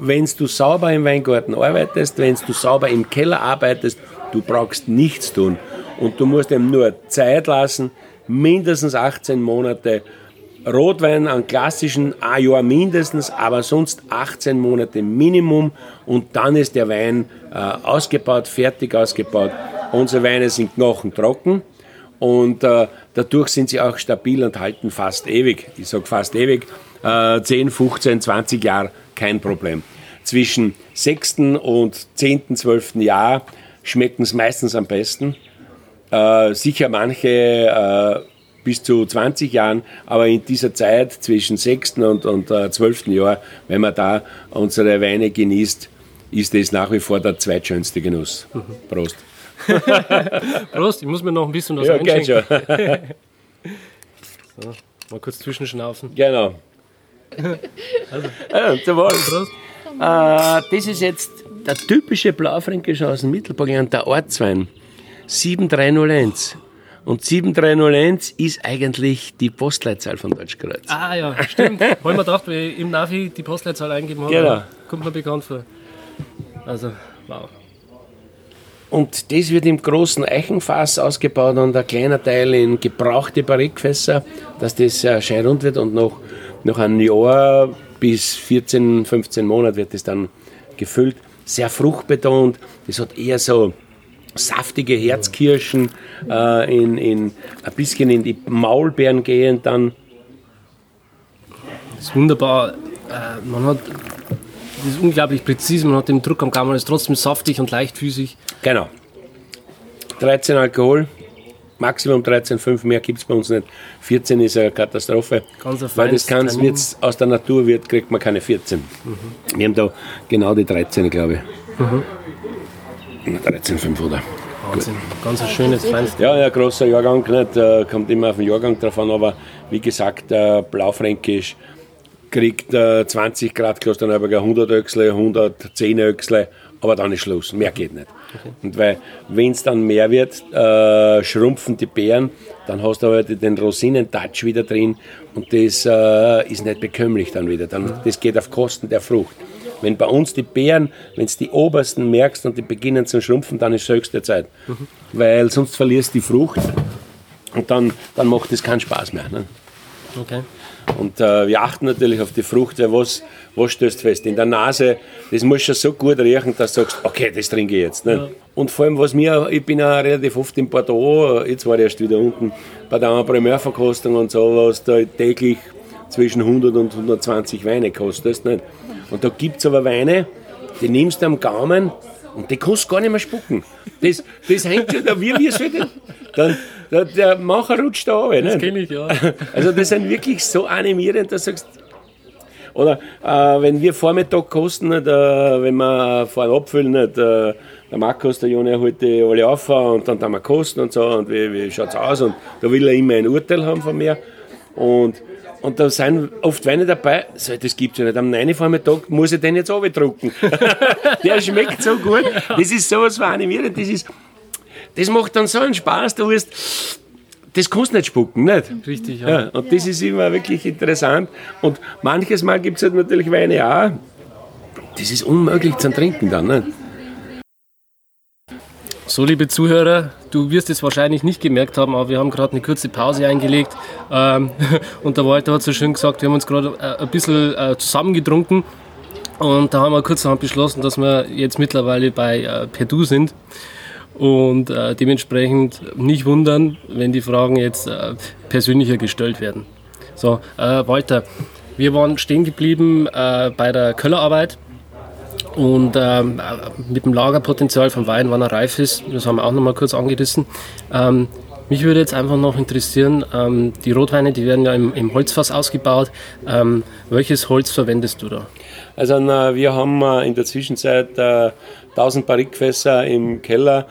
Wenn du sauber im Weingarten arbeitest, wenn du sauber im Keller arbeitest, du brauchst nichts tun. Und du musst ihm nur Zeit lassen, mindestens 18 Monate. Rotwein an klassischen ein Jahr mindestens, aber sonst 18 Monate Minimum und dann ist der Wein äh, ausgebaut, fertig ausgebaut. Unsere Weine sind knochentrocken und äh, dadurch sind sie auch stabil und halten fast ewig. Ich sage fast ewig, äh, 10, 15, 20 Jahre kein Problem. Zwischen 6. und 10., 12. Jahr schmecken es meistens am besten. Äh, sicher manche äh, bis zu 20 Jahren, aber in dieser Zeit zwischen 6. und, und äh, 12. Jahr, wenn man da unsere Weine genießt, ist das nach wie vor der zweitschönste Genuss. Mhm. Prost. Prost, ich muss mir noch ein bisschen was ja, einschenken. so, mal kurz zwischenschnaufen. Genau. also. Ja, zum Wohl. Prost. Äh, das ist jetzt der typische Blaufränkische aus dem Mittelburgenland, der Ortswein. 7301. Und 7301 ist eigentlich die Postleitzahl von Deutschkreuz. Ah ja, stimmt. Weil man gedacht, weil ich im Navi die Postleitzahl eingeben habe, genau. kommt mir bekannt vor. Also, wow. Und das wird im großen Eichenfass ausgebaut und ein kleiner Teil in gebrauchte Barrikfässer, dass das äh, schön rund wird und noch, noch ein Jahr bis 14, 15 Monate wird das dann gefüllt. Sehr fruchtbetont, das hat eher so saftige Herzkirschen, äh, in, in, ein bisschen in die Maulbeeren gehen dann. Das ist wunderbar. Äh, man hat, das ist unglaublich präzise, man hat den Druck am Gaumen, ist trotzdem saftig und leichtfüßig. Genau. 13 Alkohol, Maximum 13,5, mehr gibt es bei uns nicht. 14 ist eine Katastrophe. Ganz Weil das Ganze wird's, aus der Natur wird, kriegt man keine 14. Mhm. Wir haben da genau die 13, glaube ich. Mhm. 13,5 oder? Wahnsinn, ganz ein schönes, feines. Ja, ja, großer Jahrgang, nicht, äh, kommt immer auf den Jahrgang drauf an, aber wie gesagt, äh, Blaufränkisch kriegt äh, 20 Grad Klosterneuburger 100 Öchsle, 110 Öchsle, aber dann ist Schluss, mehr geht nicht. Okay. Und weil, wenn es dann mehr wird, äh, schrumpfen die Beeren, dann hast du aber den Rosinen-Touch wieder drin und das äh, ist nicht bekömmlich dann wieder. Dann, das geht auf Kosten der Frucht. Wenn bei uns die Beeren, wenn du die obersten merkst und die beginnen zu schrumpfen, dann ist es höchste Zeit. Mhm. Weil sonst verlierst du die Frucht und dann, dann macht das keinen Spaß mehr. Ne? Okay. Und äh, wir achten natürlich auf die Frucht, weil was, was stößt fest? In der Nase, das muss schon so gut riechen, dass du sagst, okay, das trinke ich jetzt. Ne? Ja. Und vor allem, was mir, ich bin ja relativ oft in Bordeaux, jetzt war ich erst wieder unten, bei der Primärverkostung und so, was da täglich zwischen 100 und 120 Weine kostest. Nicht? Und da gibt es aber Weine, die nimmst du am Gaumen und die kannst du gar nicht mehr spucken. Das, das hängt schon da, wie wir es dann, der, der Macher rutscht da runter. Das kenne ich, ja. Also das sind wirklich so animierend, dass du sagst, oder äh, wenn wir Vormittag kosten, nicht, äh, wenn wir vorhin abfüllen, nicht, äh, der Markus, der Joni, holt die alle auf und dann haben wir kosten und so und wie, wie schaut es aus und da will er immer ein Urteil haben von mir. Und und da sind oft Weine dabei, so, das gibt's ja nicht. Am 9. Vormittag muss ich den jetzt drucken. der schmeckt so gut. Das ist sowas von animierend. Das, ist, das macht dann so einen Spaß. Du wirst, das kannst du nicht spucken, nicht? Richtig, ja. ja und das ist immer wirklich interessant. Und manches Mal gibt es halt natürlich Weine auch. Das ist unmöglich zu trinken dann, nicht? So, liebe Zuhörer, du wirst es wahrscheinlich nicht gemerkt haben, aber wir haben gerade eine kurze Pause eingelegt. Ähm, und der Walter hat so schön gesagt, wir haben uns gerade äh, ein bisschen äh, zusammengetrunken. Und da haben wir kurzerhand beschlossen, dass wir jetzt mittlerweile bei äh, Perdu sind. Und äh, dementsprechend nicht wundern, wenn die Fragen jetzt persönlicher gestellt werden. So, Walter, wir waren stehen geblieben bei der Köllerarbeit und ähm, mit dem Lagerpotenzial vom Wein, wann er reif ist, das haben wir auch noch mal kurz angerissen. Ähm, mich würde jetzt einfach noch interessieren, ähm, die Rotweine, die werden ja im, im Holzfass ausgebaut. Ähm, welches Holz verwendest du da? Also na, wir haben äh, in der Zwischenzeit äh, 1000 Barrikfässer im Keller.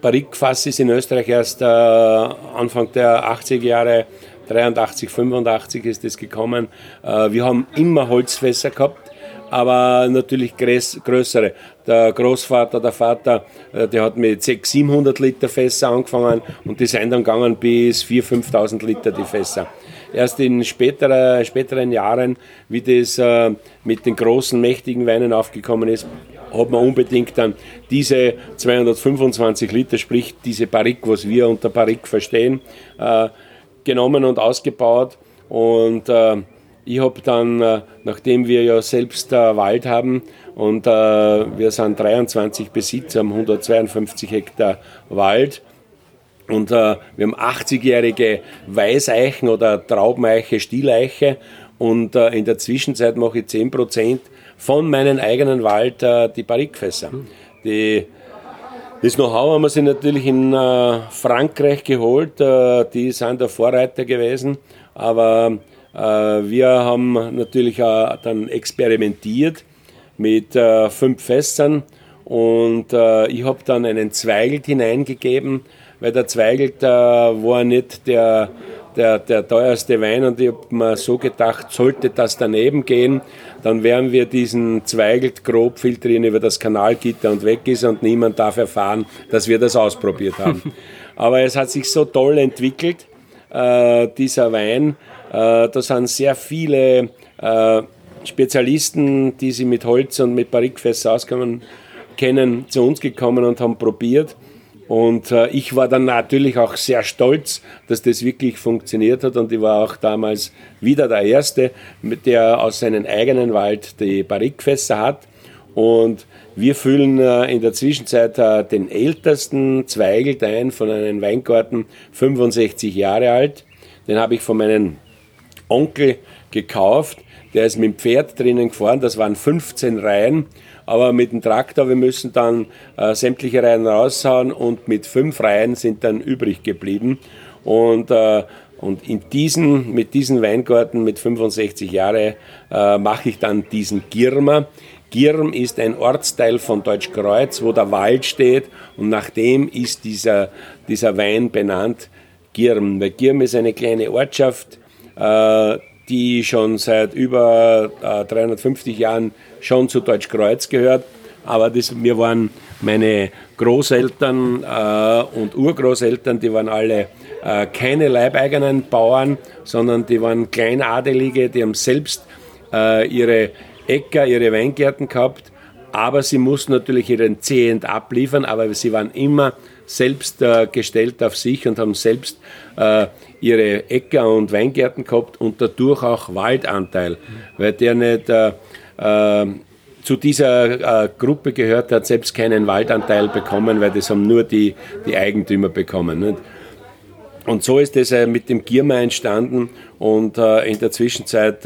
Barrikfass ist in Österreich erst äh, Anfang der 80er Jahre 83, 85 ist das gekommen. Äh, wir haben immer Holzfässer gehabt aber natürlich größere. Der Großvater, der Vater, äh, der hat mit 600, 700 Liter Fässer angefangen und die sind dann gegangen bis 4.000, 5.000 Liter die Fässer. Erst in späterer, späteren Jahren, wie das äh, mit den großen, mächtigen Weinen aufgekommen ist, hat man unbedingt dann diese 225 Liter, sprich diese Barrique, was wir unter Barrique verstehen, äh, genommen und ausgebaut und ich habe dann, äh, nachdem wir ja selbst äh, Wald haben und äh, wir sind 23 Besitzer, haben 152 Hektar Wald und wir haben 80-jährige Weißeichen oder Traubeneiche, Stieleiche und in der Zwischenzeit mache ich 10% von meinem eigenen Wald die Barrikfässer. Die das Know-how haben wir sich natürlich in Frankreich geholt. die sind der Vorreiter gewesen. Aber äh, wir haben natürlich auch dann experimentiert mit äh, fünf Fässern. Und äh, ich habe dann einen Zweigelt hineingegeben, weil der Zweigelt war nicht der, der, der teuerste Wein. Und ich habe mir so gedacht, sollte das daneben gehen, dann werden wir diesen Zweigelt grob filtrieren über das Kanalgitter und weg ist und niemand darf erfahren, dass wir das ausprobiert haben. Aber es hat sich so toll entwickelt, äh, dieser Wein, äh, da sind sehr viele äh, Spezialisten, die sich mit Holz und mit Barrikfässer auskommen, kennen, zu uns gekommen und haben probiert. Und äh, ich war dann natürlich auch sehr stolz, dass das wirklich funktioniert hat. Und ich war auch damals wieder der Erste, der aus seinem eigenen Wald die Barrikfässer hat. Und wir füllen in der Zwischenzeit den ältesten Zweigelt ein von einem Weingarten, 65 Jahre alt. Den habe ich von meinen Onkel gekauft. Der ist mit dem Pferd drinnen gefahren. Das waren 15 Reihen. Aber mit dem Traktor, wir müssen dann äh, sämtliche Reihen raushauen und mit fünf Reihen sind dann übrig geblieben. Und, äh, und in diesen, mit diesen Weingarten mit 65 Jahren äh, mache ich dann diesen Girma. Girm ist ein Ortsteil von Deutschkreuz, wo der Wald steht und nach dem ist dieser, dieser Wein benannt, Girm. Weil Girm ist eine kleine Ortschaft die schon seit über 350 äh, Jahren schon zu Deutschkreuz gehört. Aber das, wir waren meine Großeltern äh, und Urgroßeltern, die waren alle äh, keine leibeigenen Bauern, sondern die waren Kleinadelige, die haben selbst äh, ihre Äcker, ihre Weingärten gehabt, aber sie mussten natürlich ihren Zehent abliefern, aber sie waren immer selbst äh, gestellt auf sich und haben selbst äh, ihre Äcker und Weingärten gehabt und dadurch auch Waldanteil, weil der nicht äh, äh, zu dieser äh, Gruppe gehört, hat selbst keinen Waldanteil bekommen, weil das haben nur die, die Eigentümer bekommen. Nicht? Und so ist das äh, mit dem Gierma entstanden und äh, in der Zwischenzeit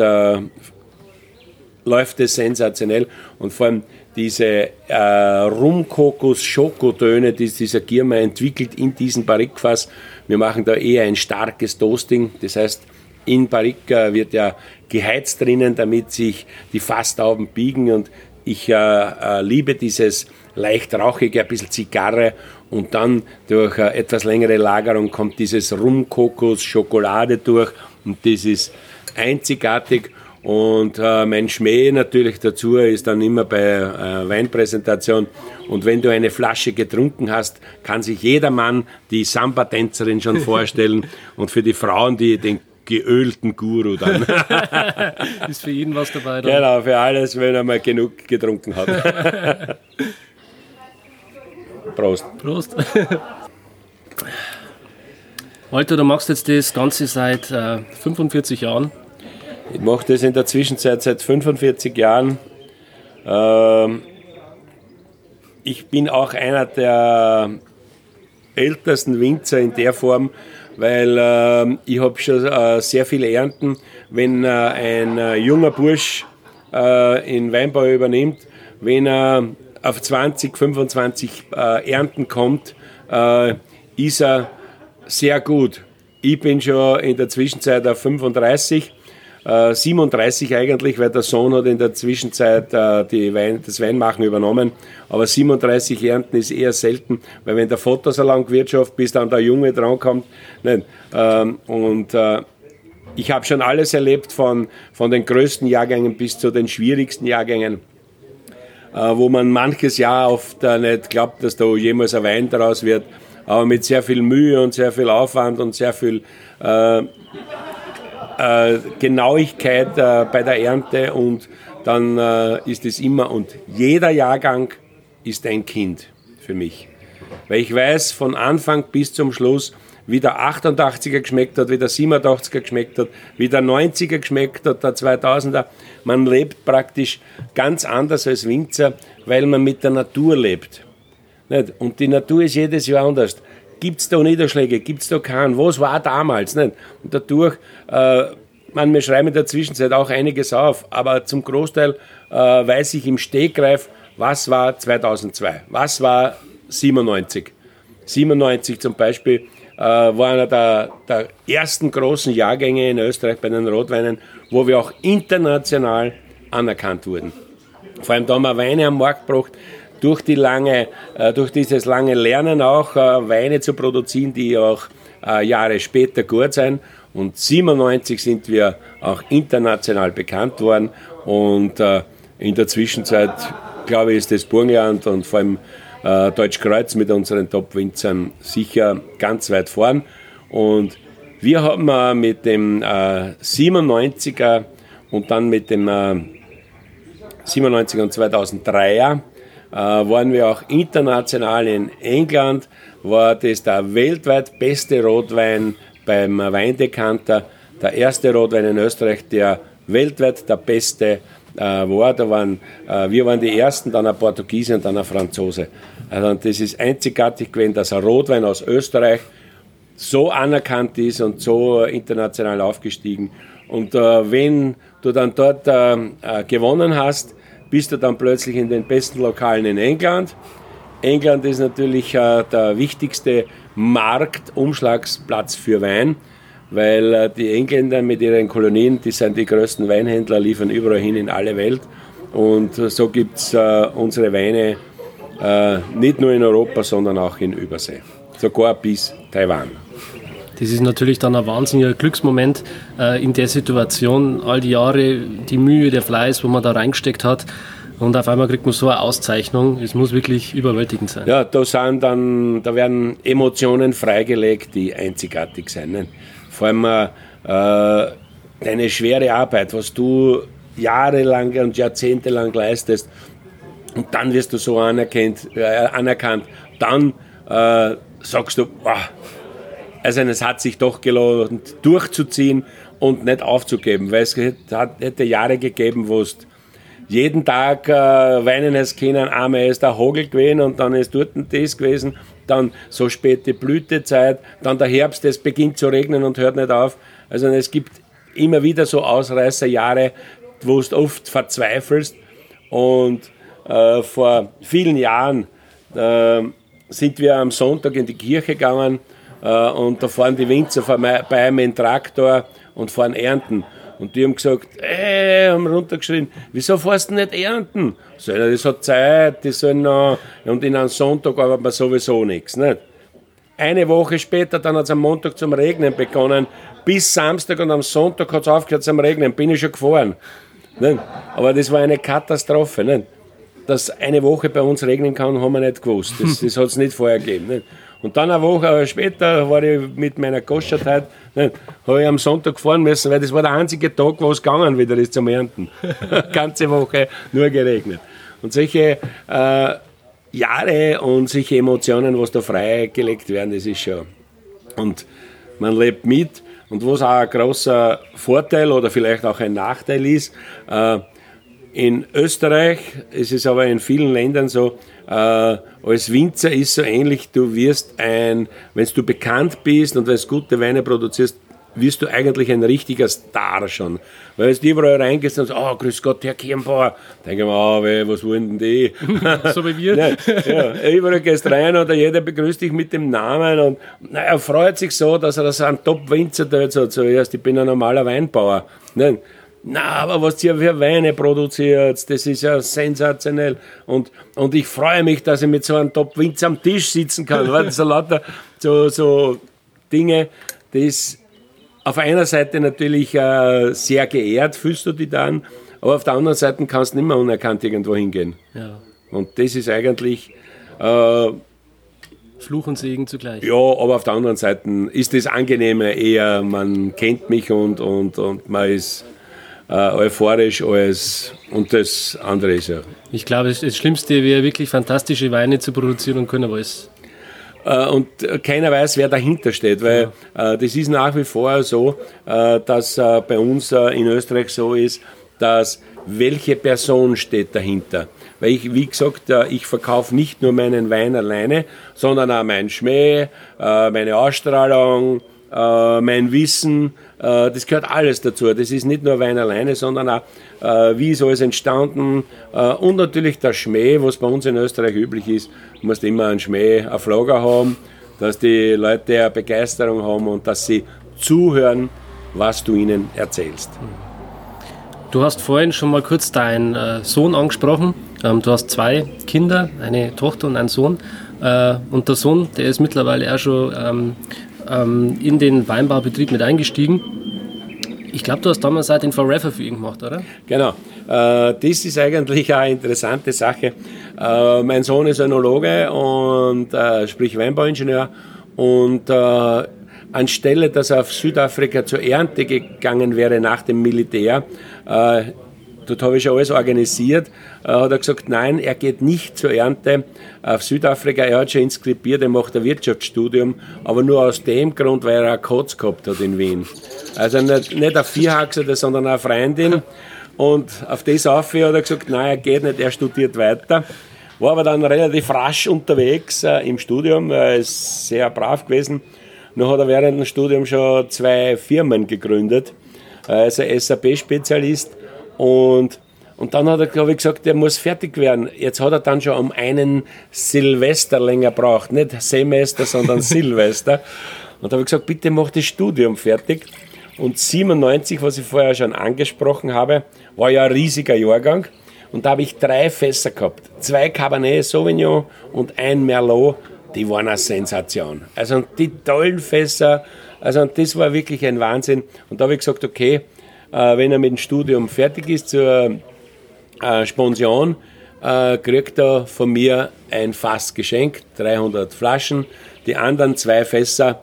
läuft es sensationell und vor allem diese äh, Rumkokos-Schokotöne, die dieser Gierma entwickelt in diesem Barrikfass. Wir machen da eher ein starkes Toasting, das heißt, in Barrique wird ja geheizt drinnen, damit sich die Fasstauben biegen. Und ich äh, äh, liebe dieses leicht rauchige, ein bisschen Zigarre. Und dann durch äh, etwas längere Lagerung kommt dieses Rumkokos Schokolade durch. Und das ist einzigartig. Und äh, mein Schmäh natürlich dazu ist dann immer bei äh, Weinpräsentation. Und wenn du eine Flasche getrunken hast, kann sich jeder Mann die Samba-Tänzerin schon vorstellen. und für die Frauen, die den geölten Guru dann. ist für jeden was dabei. Dann. Genau, für alles, wenn er mal genug getrunken hat. Prost. Prost. Walter, du machst jetzt das Ganze seit äh, 45 Jahren. Ich mache das in der Zwischenzeit seit 45 Jahren. Ähm, ich bin auch einer der ältesten Winzer in der Form, weil äh, ich habe schon äh, sehr viele Ernten. Wenn äh, ein äh, junger Bursch in Weinbau übernimmt, wenn er auf 20, 25 äh, Ernten kommt, ist er sehr gut. Ich bin schon in der Zwischenzeit auf 35 37 äh, eigentlich, weil der Sohn hat in der Zwischenzeit äh, die Wein, das Weinmachen übernommen. Aber 37 Ernten ist eher selten, weil wenn der Vater so lange Wirtschaft, bis dann der Junge drankommt. Nein. Ähm, und äh, ich habe schon alles erlebt, von, von den größten Jahrgängen bis zu den schwierigsten Jahrgängen wo man manches Jahr oft nicht glaubt, dass da jemals ein Wein daraus wird, aber mit sehr viel Mühe und sehr viel Aufwand und sehr viel äh, äh, Genauigkeit äh, bei der Ernte und dann äh, ist es immer und jeder Jahrgang ist ein Kind für mich. Weil ich weiß von Anfang bis zum Schluss, wie der 88er geschmeckt hat, wie der 87er geschmeckt hat, wie der 90er geschmeckt hat, der 2000er. Man lebt praktisch ganz anders als Winzer, weil man mit der Natur lebt. Und die Natur ist jedes Jahr anders. Gibt es da Niederschläge? Gibt es da keinen? Was war damals? Nicht? Und dadurch, äh, man, wir schreiben in der Zwischenzeit auch einiges auf, aber zum Großteil äh, weiß ich im Stegreif, was war 2002, was war 97. 97 zum Beispiel äh, war einer der, der ersten großen Jahrgänge in Österreich bei den Rotweinen, wo wir auch international anerkannt wurden. Vor allem da haben wir Weine am Markt gebracht, durch, die lange, äh, durch dieses lange Lernen auch äh, Weine zu produzieren, die auch äh, Jahre später gut sein. Und 97 sind wir auch international bekannt worden und in der Zwischenzeit, glaube ich, ist das Burgenland und vor allem Deutschkreuz mit unseren Top-Winzern sicher ganz weit vorn. Und wir haben mit dem 97er und dann mit dem 97er und 2003er äh, waren wir auch international in England, war das der weltweit beste Rotwein beim Weindekanter, der erste Rotwein in Österreich, der weltweit der beste äh, war. Da waren, äh, wir waren die Ersten, dann ein Portugiese und dann ein Franzose. Also das ist einzigartig gewesen, dass ein Rotwein aus Österreich so anerkannt ist und so international aufgestiegen. Und äh, wenn du dann dort äh, äh, gewonnen hast, bist du dann plötzlich in den besten Lokalen in England. England ist natürlich äh, der wichtigste Marktumschlagsplatz für Wein, weil äh, die Engländer mit ihren Kolonien, die sind die größten Weinhändler, liefern überall hin in alle Welt. Und so gibt es äh, unsere Weine äh, nicht nur in Europa, sondern auch in Übersee, sogar bis Taiwan. Das ist natürlich dann ein wahnsinniger Glücksmoment äh, in der Situation, all die Jahre, die Mühe, der Fleiß, wo man da reingesteckt hat. Und auf einmal kriegt man so eine Auszeichnung. Es muss wirklich überwältigend sein. Ja, da sind dann, da werden Emotionen freigelegt, die einzigartig sind. Ne? Vor allem äh, deine schwere Arbeit, was du jahrelang und jahrzehntelang leistest, und dann wirst du so anerkannt, äh, anerkannt. Dann äh, sagst du, wow, also es hat sich doch gelohnt, durchzuziehen und nicht aufzugeben, weil es hätte Jahre gegeben, wo es jeden Tag äh, weinen es können, einmal ist der Hagel gewesen und dann ist dort das gewesen, dann so späte Blütezeit, dann der Herbst, es beginnt zu regnen und hört nicht auf. Also es gibt immer wieder so Ausreißerjahre, wo du oft verzweifelst und äh, vor vielen Jahren äh, sind wir am Sonntag in die Kirche gegangen und da fahren die Winzer bei einem in Traktor und fahren ernten. Und die haben gesagt, ey, haben runtergeschrien, wieso fährst du nicht ernten? So, das hat Zeit, die sollen noch, und in einem Sonntag arbeitet man sowieso nichts, nicht? Eine Woche später, dann hat es am Montag zum Regnen begonnen. Bis Samstag und am Sonntag hat es aufgehört zum Regnen. Bin ich schon gefahren. Nicht? Aber das war eine Katastrophe. Nicht? Dass eine Woche bei uns regnen kann, haben wir nicht gewusst. Das, das hat es nicht vorher gegeben. Nicht? Und dann eine Woche später war ich mit meiner Goschatheit, habe ich am Sonntag fahren müssen, weil das war der einzige Tag, wo es gegangen wieder ist zum Ernten. Ganze Woche nur geregnet. Und solche äh, Jahre und solche Emotionen, was da freigelegt werden, das ist schon. Und man lebt mit. Und was auch ein großer Vorteil oder vielleicht auch ein Nachteil ist, äh, in Österreich, es ist aber in vielen Ländern so, äh, als Winzer ist so ähnlich, du wirst ein, wenn du bekannt bist und wenn du gute Weine produzierst, wirst du eigentlich ein richtiger Star schon. Weil du überall reingehst und sagst, oh, grüß Gott, Herr Kirnbauer. Denke ich mir, oh, was wollen denn die? so wie wir. ja, ja, überall gehst rein und jeder begrüßt dich mit dem Namen und na, er freut sich so, dass er das ein Top-Winzer jetzt hat. Zuerst, ich bin ein normaler Weinbauer. Nein, na, aber was ihr für Weine produziert, das ist ja sensationell. Und, und ich freue mich, dass ich mit so einem Top-Winzer am Tisch sitzen kann. weil so lauter so, so Dinge, das auf einer Seite natürlich äh, sehr geehrt, fühlst du dich dann, aber auf der anderen Seite kannst du nicht mehr unerkannt irgendwo hingehen. Ja. Und das ist eigentlich. Äh, Fluch und Segen zugleich. Ja, aber auf der anderen Seite ist das Angenehme eher, man kennt mich und, und, und man ist äh, euphorisch als und das andere ist ja. Ich glaube, das Schlimmste wäre wirklich fantastische Weine zu produzieren und keiner weiß. Äh, und keiner weiß, wer dahinter steht, weil ja. äh, das ist nach wie vor so, äh, dass äh, bei uns äh, in Österreich so ist, dass welche Person steht dahinter. Weil ich, wie gesagt, äh, ich verkaufe nicht nur meinen Wein alleine, sondern auch meinen Schmäh, meine Ausstrahlung, mein Wissen, äh, das gehört alles dazu. Das ist nicht nur Wein alleine, sondern auch, äh, wie ist alles entstanden äh, und natürlich der Schmäh, was bei uns in Österreich üblich ist. Du musst immer einen Schmäh, einen Flogger haben, dass die Leute eine Begeisterung haben und dass sie zuhören, was du ihnen erzählst. Du hast vorhin schon mal kurz deinen Sohn angesprochen. Ähm, du hast zwei Kinder, eine Tochter und einen Sohn. Und der Sohn, der ist mittlerweile auch schon ähm, in den Weinbaubetrieb mit eingestiegen. Ich glaube, du hast damals auch den Forever für ihn gemacht, oder? Genau. Äh, das ist eigentlich eine interessante Sache. Äh, mein Sohn ist Önologe und äh, sprich Weinbauingenieur und äh, anstelle, dass er auf Südafrika zur Ernte gegangen wäre nach dem Militär, äh, dort habe ich schon alles organisiert, äh, hat er gesagt, nein, er geht nicht zur Ernte auf Südafrika. Er hat schon inskribiert, er macht ein Wirtschaftsstudium, aber nur aus dem Grund, weil er einen Kotz gehabt hat in Wien. Also nicht, nicht eine Vierhaxerte, sondern eine Freundin. Und auf das auf hat er gesagt, nein, er geht nicht, er studiert weiter. War aber dann relativ rasch unterwegs äh, im Studium, er ist sehr brav gewesen. Nun hat er während dem Studium schon zwei Firmen gegründet. Er ist ein SAP-Spezialist und, und dann hat er, glaube ich, gesagt, er muss fertig werden. Jetzt hat er dann schon um einen Silvester länger braucht. Nicht Semester, sondern Silvester. Und da habe ich gesagt, bitte mach das Studium fertig. Und 97, was ich vorher schon angesprochen habe, war ja ein riesiger Jahrgang. Und da habe ich drei Fässer gehabt. Zwei Cabernet Sauvignon und ein Merlot. Die waren eine Sensation. Also die tollen Fässer, also das war wirklich ein Wahnsinn. Und da habe ich gesagt, okay, wenn er mit dem Studium fertig ist zur äh, Sponsion, äh, kriegt er von mir ein Fass geschenkt, 300 Flaschen. Die anderen zwei Fässer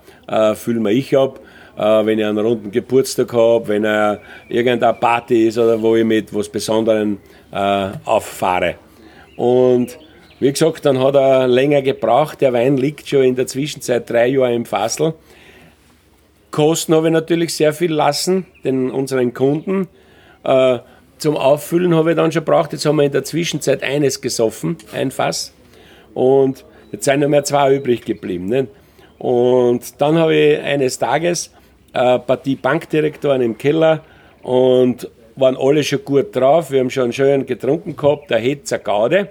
füllen wir ich ab wenn ich einen runden Geburtstag habe, wenn er irgendeine Party ist oder wo ich mit was Besonderem äh, auffahre. Und wie gesagt, dann hat er länger gebraucht. Der Wein liegt schon in der Zwischenzeit drei Jahre im Fassel. Kosten habe ich natürlich sehr viel lassen, den unseren Kunden. Äh, zum Auffüllen habe ich dann schon gebraucht. Jetzt haben wir in der Zwischenzeit eines gesoffen, ein Fass. Und jetzt sind noch mehr zwei übrig geblieben. Nicht? Und dann habe ich eines Tages eine Partie Bankdirektoren im Keller und waren alle schon gut drauf. Wir haben schon schön getrunken gehabt, der Hetzer Gaude.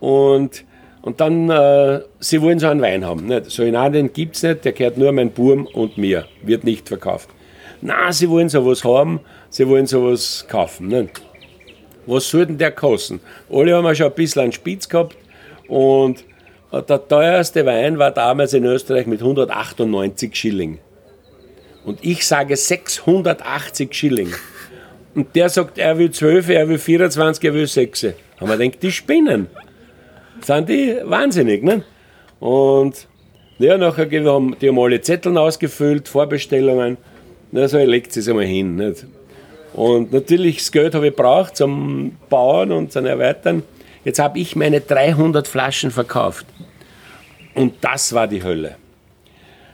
Und und dann, äh, sie wollen so einen Wein haben. Nicht? So einen den gibt es nicht, der gehört nur mein Burm und mir, wird nicht verkauft. Na, sie wollen sowas haben, sie wollen sowas kaufen. Nicht? Was soll denn der kosten? Alle haben ja schon ein bisschen einen Spitz gehabt und der teuerste Wein war damals in Österreich mit 198 Schilling. Und ich sage 680 Schilling. Und der sagt, er will 12, er will 24, er will 6. Haben wir gedacht, die spinnen. Sind die wahnsinnig, ne? Und ja, nachher haben die haben alle Zetteln ausgefüllt, Vorbestellungen. Na, so legt es einmal hin. Nicht? Und natürlich, das Geld habe ich braucht zum Bauen und zum Erweitern. Jetzt habe ich meine 300 Flaschen verkauft. Und das war die Hölle.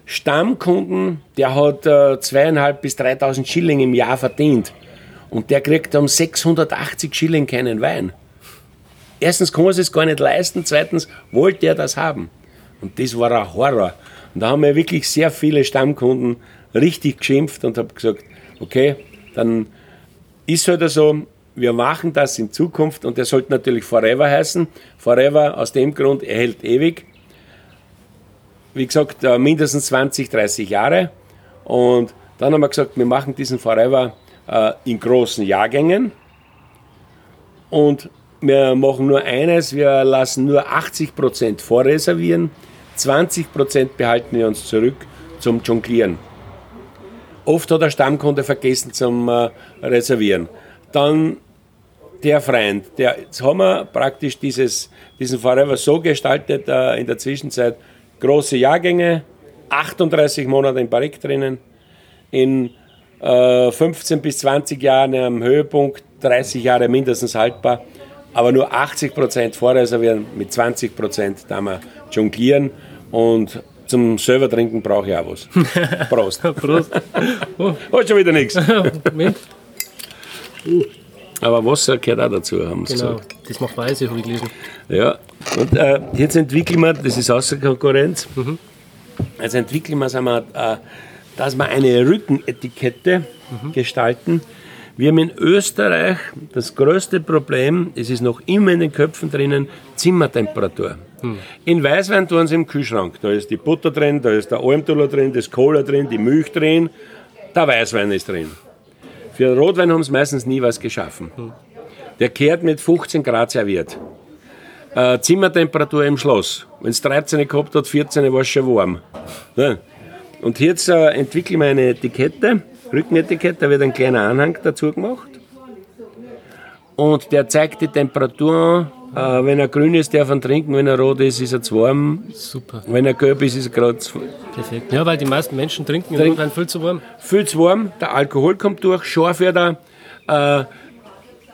Stammkunden, der hat äh, zweieinhalb bis 3.000 Schilling im Jahr verdient. Und der kriegt um 680 Schilling keinen Wein. Erstens kann er es gar nicht leisten, zweitens wollte er das haben. Und das war ein Horror. Und da haben wir wirklich sehr viele Stammkunden richtig geschimpft und habe gesagt, okay, dann ist halt so, wir machen das in Zukunft und der sollte natürlich Forever heißen. Forever aus dem Grund, er hält ewig. Wie gesagt, äh, mindestens 20, 30 Jahre. Und dann haben wir gesagt, wir machen diesen Forever äh, in großen Jahrgängen. Und wir machen nur eines, wir lassen nur 80% vorreservieren, 20% behalten wir uns zurück zum Jonglieren. Oft hat der Stammkunde vergessen zum äh, Reservieren. Dann der Freund, der, jetzt haben wir praktisch dieses, diesen Forever so gestaltet äh, in der Zwischenzeit, große Jahrgänge, 38 Monate im Barrik drinnen, in äh, 15 bis 20 Jahren am Höhepunkt, 30 Jahre mindestens haltbar, aber nur 80 Prozent vorreservieren, mit 20 Prozent da wir jonglieren und zum selber trinken brauche ich auch was. Prost. Prost. Oh. Hat schon wieder nichts. Aber Wasser gehört auch dazu, haben sie genau. gesagt. Das macht Weise, habe ich gelesen. Ja, und äh, jetzt entwickeln wir, das ist außer Konkurrenz, mhm. jetzt entwickeln wir, wir äh, dass wir eine Rückenetikette mhm. gestalten. Wir haben in Österreich das größte Problem, es ist noch immer in den Köpfen drinnen, Zimmertemperatur. Mhm. In Weißwein tun sie im Kühlschrank. Da ist die Butter drin, da ist der Almtuller drin, das Cola drin, die Milch drin, der Weißwein ist drin. Für Rotwein haben sie meistens nie was geschaffen. Der kehrt mit 15 Grad serviert. Äh, Zimmertemperatur im Schloss. Wenn es 13 gehabt hat, 14 war es schon warm. Ja. Und jetzt äh, entwickeln wir eine Etikette, Rückenetikette, da wird ein kleiner Anhang dazu gemacht. Und der zeigt die Temperatur. Äh, wenn er grün ist, darf er trinken. Wenn er rot ist, ist er zu warm. Super. Wenn er gelb ist, ist er gerade zu Perfekt. Ja, weil die meisten Menschen trinken trinken Rotwein viel zu warm. Viel zu warm. Der Alkohol kommt durch. Scharf wird er. Äh,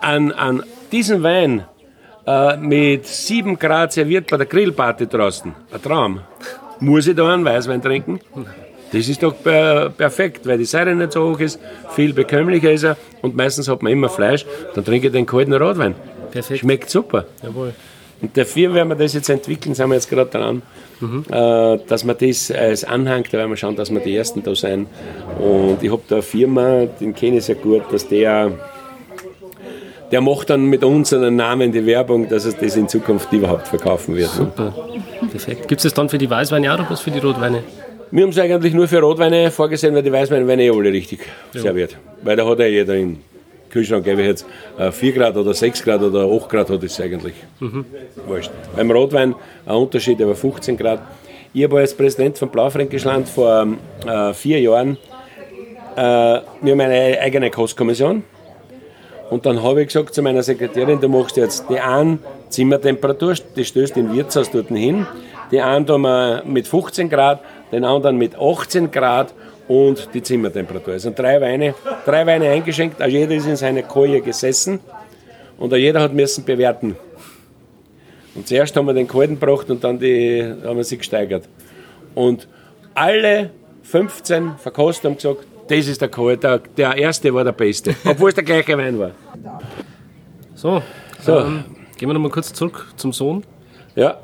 an, an diesen Wein äh, mit 7 Grad serviert bei der Grillparty draußen. Ein Traum. Muss ich da einen Weißwein trinken? Das ist doch perfekt, weil die Säure nicht so hoch ist, viel bekömmlicher ist er und meistens hat man immer Fleisch, dann trinke ich den kalten Rotwein. Perfekt. Schmeckt super. Jawohl. Und dafür werden wir das jetzt entwickeln, sind wir jetzt gerade dran, mhm. äh, dass wir das als Anhang, da werden wir schauen, dass wir die Ersten da sein. Und ich habe da eine Firma, den kenne ich sehr gut, dass der, der macht dann mit uns einen Namen die Werbung, dass es das in Zukunft überhaupt verkaufen wird. Super, perfekt. Gibt es das dann für die Weißweine auch oder was für die Rotweine? Wir haben es eigentlich nur für Rotweine vorgesehen, weil die Weißweine werden eh alle richtig ja. serviert. Weil da hat ja jeder im Kühlschrank, gebe ich jetzt 4 Grad oder 6 Grad oder 8 Grad hat es eigentlich. Mhm. Wurscht. Beim Rotwein ein Unterschied über 15 Grad. Ich habe als Präsident von Blaufränkischland vor äh, vier Jahren, äh, wir haben eine eigene Kostkommission. Und dann habe ich gesagt zu meiner Sekretärin, du machst jetzt die einen Zimmertemperatur, die stößt in Wirtshaus dort hin, die einen tun wir mit 15 Grad den anderen mit 18 Grad und die Zimmertemperatur. Es sind drei Weine, drei Weine eingeschenkt, also jeder ist in seiner Koje gesessen und jeder hat müssen bewerten. Und zuerst haben wir den kalten gebracht und dann die, haben wir sie gesteigert. Und alle 15 verkostet haben gesagt, das ist der kalte, der erste war der beste, obwohl es der gleiche Wein war. So, so. Ähm, gehen wir nochmal kurz zurück zum Sohn. Ja.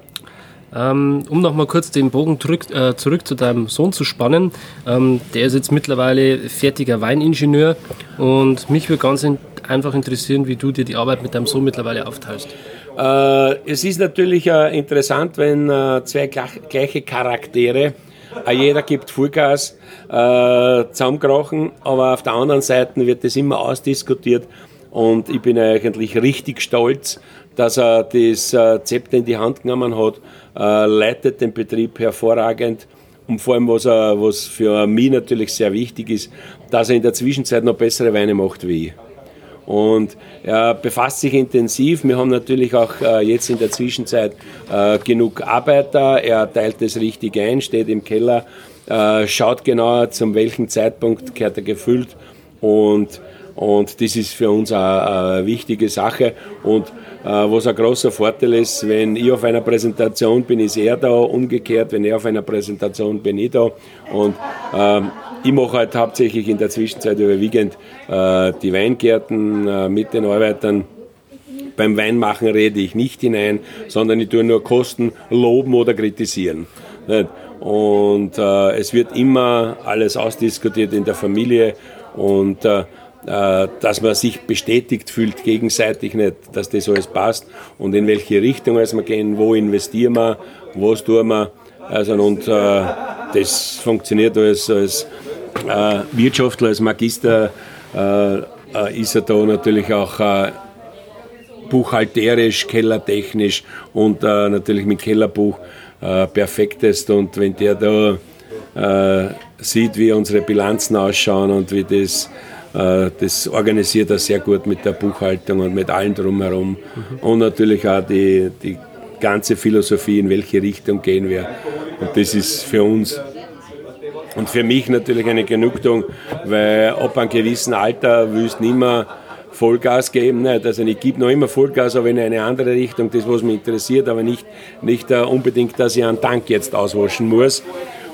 Ähm, um nochmal kurz den Bogen zurück, äh, zurück, zu deinem Sohn zu spannen. Ähm, der ist jetzt mittlerweile fertiger Weiningenieur und mich würde ganz in, einfach interessieren, wie du dir die Arbeit mit deinem Sohn mittlerweile aufteilst. Äh, es ist natürlich äh, interessant, wenn äh, zwei gleich, gleiche Charaktere, äh, jeder gibt Vollgas, äh, zusammenkrochen, aber auf der anderen Seite wird das immer ausdiskutiert und ich bin eigentlich richtig stolz, dass er das Zepter in die Hand genommen hat, äh, leitet den Betrieb hervorragend und vor allem, was, er, was für mich natürlich sehr wichtig ist, dass er in der Zwischenzeit noch bessere Weine macht wie ich. Und er befasst sich intensiv. Wir haben natürlich auch äh, jetzt in der Zwischenzeit äh, genug Arbeiter. Er teilt es richtig ein, steht im Keller, äh, schaut genauer, zum welchen Zeitpunkt kehrt er gefüllt. Und, und das ist für uns eine, eine wichtige Sache. Und äh, was ein großer Vorteil ist, wenn ich auf einer Präsentation bin, ist er da, umgekehrt, wenn er auf einer Präsentation bin ich da. Und ähm, ich mache halt hauptsächlich in der Zwischenzeit überwiegend äh, die Weingärten äh, mit den Arbeitern. Beim Weinmachen rede ich nicht hinein, sondern ich tue nur Kosten loben oder kritisieren. Und äh, es wird immer alles ausdiskutiert in der Familie und äh, äh, dass man sich bestätigt fühlt gegenseitig nicht, dass das alles passt und in welche Richtung wir gehen, wo investieren wir, was tun wir. Also und äh, das funktioniert als, als äh, Wirtschaftler, als Magister äh, äh, ist er da natürlich auch äh, buchhalterisch, kellertechnisch und natürlich mit Kellerbuch perfektest und wenn der da sieht, wie unsere Bilanzen ausschauen und wie das äh, das organisiert er sehr gut mit der Buchhaltung und mit allem drumherum. Und natürlich auch die, die ganze Philosophie, in welche Richtung gehen wir. Und das ist für uns und für mich natürlich eine Genugtuung, weil ab einem gewissen Alter willst du nicht mehr Vollgas geben. Also ich gebe noch immer Vollgas, aber in eine andere Richtung, das was mich interessiert, aber nicht, nicht uh, unbedingt, dass ich einen Tank jetzt auswaschen muss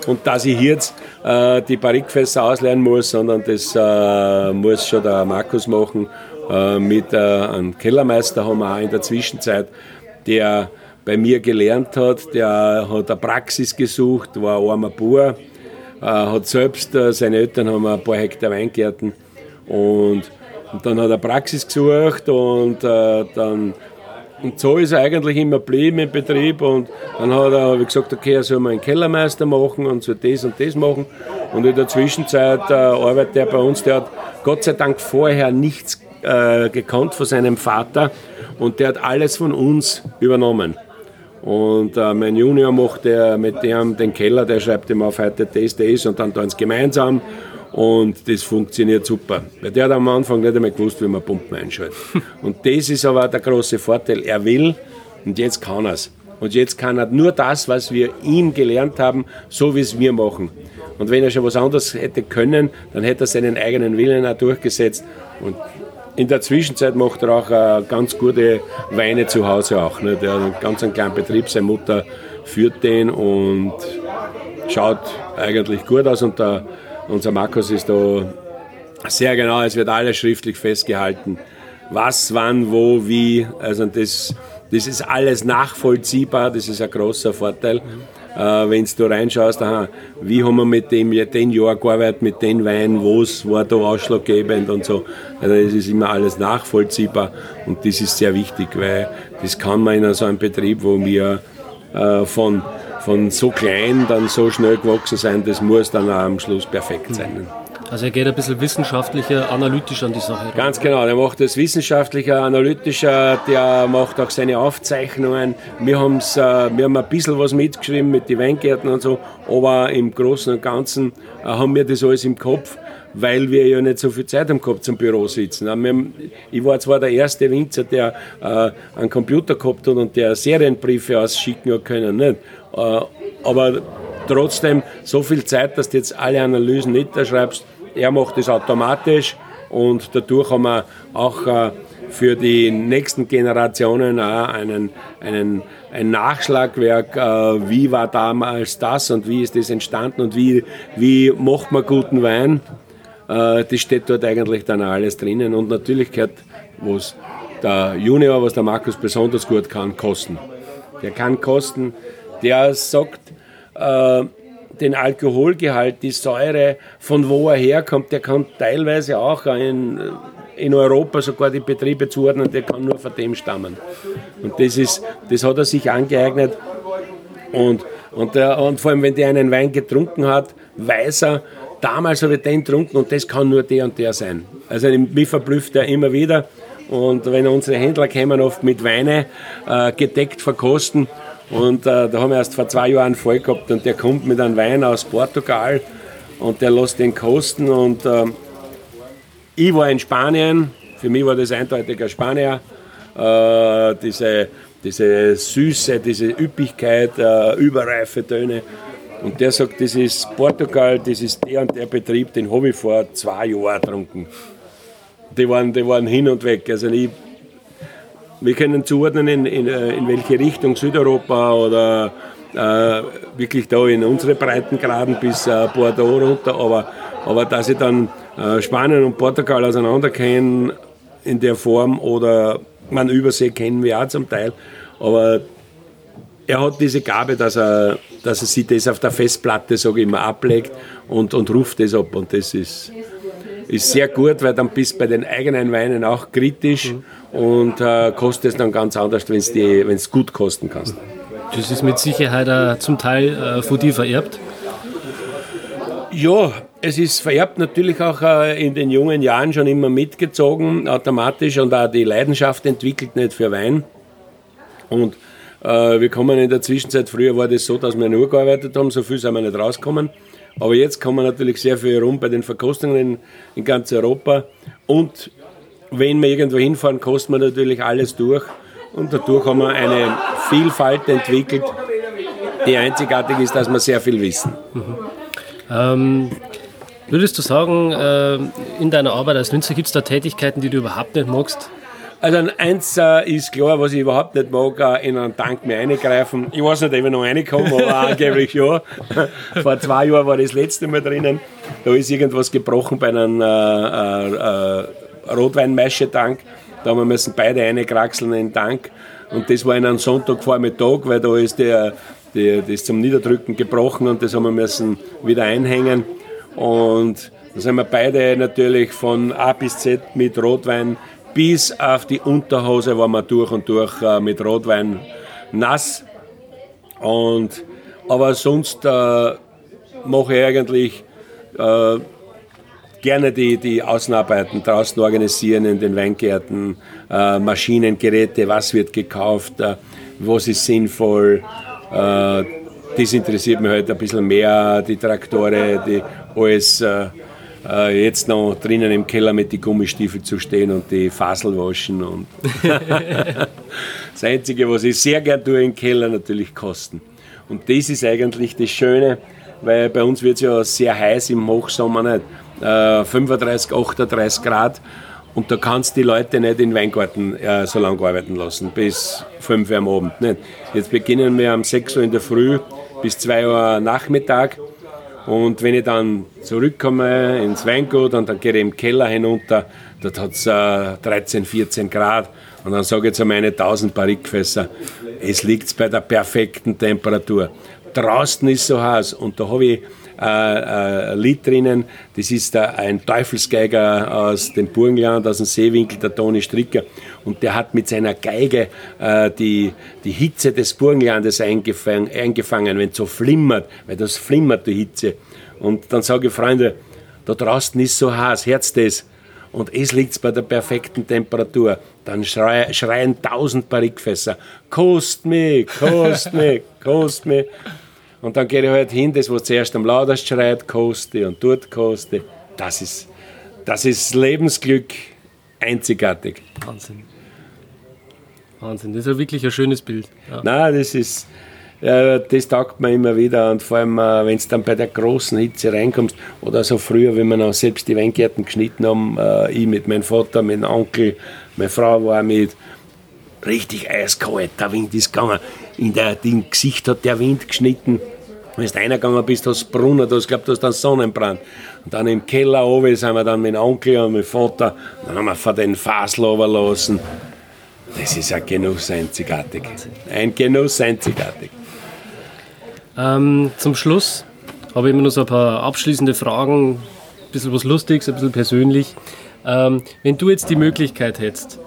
und dass ich jetzt äh, die Barrikfässer ausleihen muss, sondern das äh, muss schon der Markus machen. Äh, mit äh, einem Kellermeister haben wir auch in der Zwischenzeit, der bei mir gelernt hat, der hat eine Praxis gesucht, war ein armer Bauer, äh, hat selbst, äh, seine Eltern haben ein paar Hektar Weingärten und, und dann hat er Praxis gesucht und dann und so ist er eigentlich immer geblieben im Betrieb. Und dann hat er ich gesagt, okay, er soll mal einen Kellermeister machen und soll das und das machen. Und in der Zwischenzeit äh, arbeitet er bei uns. Der hat Gott sei Dank vorher nichts äh, gekannt von seinem Vater. Und der hat alles von uns übernommen. Und äh, mein Junior macht der mit dem den Keller, der schreibt ihm auf heute das, das und dann tun sie gemeinsam. Und das funktioniert super. Weil der hat am Anfang nicht einmal gewusst, wie man Pumpen einschaltet. Und das ist aber der große Vorteil. Er will und jetzt kann er es. Und jetzt kann er nur das, was wir ihm gelernt haben, so wie es wir machen. Und wenn er schon was anderes hätte können, dann hätte er seinen eigenen Willen auch durchgesetzt. Und in der Zwischenzeit macht er auch äh, ganz gute Weine zu Hause auch. Ne? Der hat einen ganz einen kleinen Betrieb, seine Mutter führt den und schaut eigentlich gut aus. Und der unser Markus ist da sehr genau, es wird alles schriftlich festgehalten. Was, wann, wo, wie. Also das, das ist alles nachvollziehbar, das ist ein großer Vorteil. Äh, Wenn du reinschaust, aha, wie haben wir mit dem den Jahr gearbeitet, mit den Weinen, was war da ausschlaggebend und so. Also es ist immer alles nachvollziehbar und das ist sehr wichtig, weil das kann man in so einem Betrieb, wo wir äh, von von so klein dann so schnell gewachsen sein, das muss dann auch am Schluss perfekt sein. Also er geht ein bisschen wissenschaftlicher, analytischer an die Sache. Ganz genau, der macht das wissenschaftlicher, analytischer, der macht auch seine Aufzeichnungen. Wir, haben's, äh, wir haben ein bisschen was mitgeschrieben mit den Weingärten und so, aber im Großen und Ganzen äh, haben wir das alles im Kopf weil wir ja nicht so viel Zeit haben gehabt zum Büro sitzen. Ich war zwar der erste Winzer, der äh, einen Computer gehabt hat und der Serienbriefe ausschicken hat können, nicht? Äh, aber trotzdem so viel Zeit, dass du jetzt alle Analysen niederschreibst. Er macht das automatisch und dadurch haben wir auch äh, für die nächsten Generationen einen, einen, ein Nachschlagwerk, äh, wie war damals das und wie ist das entstanden und wie, wie macht man guten Wein. Das steht dort eigentlich dann alles drinnen und natürlich gehört, was der Junior, was der Markus besonders gut kann, kosten. Der kann kosten, der sagt, äh, den Alkoholgehalt, die Säure, von wo er herkommt, der kann teilweise auch in, in Europa sogar die Betriebe zuordnen, der kann nur von dem stammen. Und das, ist, das hat er sich angeeignet. Und, und, der, und vor allem, wenn der einen Wein getrunken hat, weiß er, damals habe ich den getrunken und das kann nur der und der sein. Also mich verblüfft er immer wieder Und wenn unsere Händler kommen oft mit Weine äh, gedeckt verkosten. Und äh, da haben wir erst vor zwei Jahren einen Fall gehabt und der kommt mit einem Wein aus Portugal und der lässt den kosten. Und äh, ich war in Spanien, für mich war das eindeutig ein Spanier. Äh, diese, diese Süße, diese Üppigkeit, äh, überreife Töne. Und der sagt, das ist Portugal, das ist der und der Betrieb, den habe ich vor zwei Jahren getrunken. Die waren, die waren hin und weg. Also ich, wir können zuordnen, in, in, äh, in welche Richtung Südeuropa oder äh, wirklich da in unsere Breitengraden bis äh, Bordeaux runter, aber, aber dass ich dann äh, Spanien und Portugal auseinander kenne in der Form oder man Übersee kennen wir auch zum Teil, aber er hat diese Gabe, dass er, dass er sich das auf der Festplatte, sage ich immer, ablegt und, und ruft das ab. Und das ist, ist sehr gut, weil dann bist du bei den eigenen Weinen auch kritisch mhm. und äh, kostet es dann ganz anders, wenn es gut kosten kannst. Das ist mit Sicherheit auch zum Teil äh, von dir vererbt. Ja, es ist vererbt natürlich auch äh, in den jungen Jahren schon immer mitgezogen, automatisch und auch die Leidenschaft entwickelt nicht für Wein. Und äh, wir kommen in der Zwischenzeit, früher war das so, dass wir nur gearbeitet haben, so viel sind wir nicht rausgekommen. Aber jetzt kommen natürlich sehr viel rum bei den Verkostungen in, in ganz Europa. Und wenn wir irgendwo hinfahren, kosten wir natürlich alles durch. Und dadurch haben wir eine Vielfalt entwickelt, die einzigartig ist, dass wir sehr viel wissen. Mhm. Ähm, würdest du sagen, äh, in deiner Arbeit als Winzer gibt es da Tätigkeiten, die du überhaupt nicht magst? Also eins äh, ist klar, was ich überhaupt nicht mag, äh, in einen Tank mehr eingreifen. Ich weiß nicht, ob ich noch reinkomme, aber angeblich ja. Vor zwei Jahren war das letzte Mal drinnen. Da ist irgendwas gebrochen bei einem äh, äh, äh Rotweinmaischetank. Da haben wir müssen beide reinkraxeln in den Tank. Und das war in einem Sonntagvormittag, weil da ist der, der, das zum Niederdrücken gebrochen und das haben wir müssen wieder einhängen. Und da sind wir beide natürlich von A bis Z mit Rotwein bis auf die Unterhose war man durch und durch äh, mit Rotwein nass. Und, aber sonst äh, mache ich eigentlich äh, gerne die, die Außenarbeiten draußen organisieren in den Weingärten, äh, Maschinen, Geräte, was wird gekauft, äh, was ist sinnvoll. Äh, das interessiert mich heute halt ein bisschen mehr, die Traktore, die alles äh, jetzt noch drinnen im Keller mit den Gummistiefeln zu stehen und die Fasel waschen. Und das Einzige, was ich sehr gern tue im Keller, natürlich kosten. Und das ist eigentlich das Schöne, weil bei uns wird es ja sehr heiß im Hochsommer nicht. Äh, 35, 38 Grad. Und da kannst du die Leute nicht in den Weingarten äh, so lange arbeiten lassen, bis 5 Uhr am Abend. Nicht? Jetzt beginnen wir um 6 Uhr in der Früh bis 2 Uhr Nachmittag und wenn ich dann zurückkomme ins Weingut und dann gehe ich im Keller hinunter, dort hat es äh, 13, 14 Grad. Und dann sage ich zu meinen 1000 Barrikfässer, es liegt bei der perfekten Temperatur. Draußen ist so heiß und da habe ich äh, äh, Lied drinnen, das ist ein Teufelsgeiger aus dem Burgenland, aus dem Seewinkel, der Toni Stricker. Und der hat mit seiner Geige äh, die, die Hitze des Burgenlandes eingefangen, eingefangen, wenn es so flimmert, weil das flimmert, die Hitze. Und dann sage ich, Freunde, da draußen ist so heiß, Herz das. Und es liegt bei der perfekten Temperatur. Dann schrei, schreien tausend Barrikfässer, kost mich, kost mich, kost mich. Und dann gehe ich halt hin, das, was zuerst am lautesten schreit, koste und dort koste. Das ist, das ist Lebensglück einzigartig. Wahnsinn. Wahnsinn, das ist ja wirklich ein schönes Bild. Ja. Nein, das ist, äh, das taugt mir immer wieder und vor allem, äh, wenn es dann bei der großen Hitze reinkommst oder so früher, wenn wir noch selbst die Weingärten geschnitten haben, äh, ich mit meinem Vater, mit meinem Onkel, meine Frau war mit, richtig eiskalt, der Wind ist gegangen, in der, im Gesicht hat der Wind geschnitten wenn du reingegangen bist, hast du Brunnen, hast glaubt, du hast einen Sonnenbrand. Und dann im Keller oben sind wir dann mit Onkel und mit Vater, dann haben wir von den Fasel lassen. Das ist ein Genuss einzigartig. Ein Genuss einzigartig. Ähm, zum Schluss habe ich immer noch so ein paar abschließende Fragen, ein bisschen was Lustiges, ein bisschen persönlich. Ähm, wenn du jetzt die Möglichkeit hättest,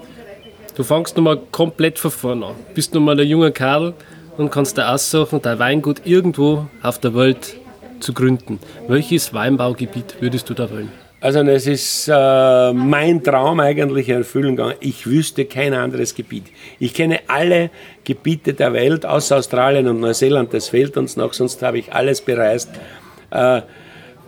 du fangst nochmal komplett von vorne an, bist nochmal ein junger Kerl, und kannst dir aussuchen, dein Weingut irgendwo auf der Welt zu gründen. Welches Weinbaugebiet würdest du da wollen? Also es ist äh, mein Traum eigentlich in Erfüllung gegangen. Ich wüsste kein anderes Gebiet. Ich kenne alle Gebiete der Welt, außer Australien und Neuseeland. Das fehlt uns noch, sonst habe ich alles bereist. Äh,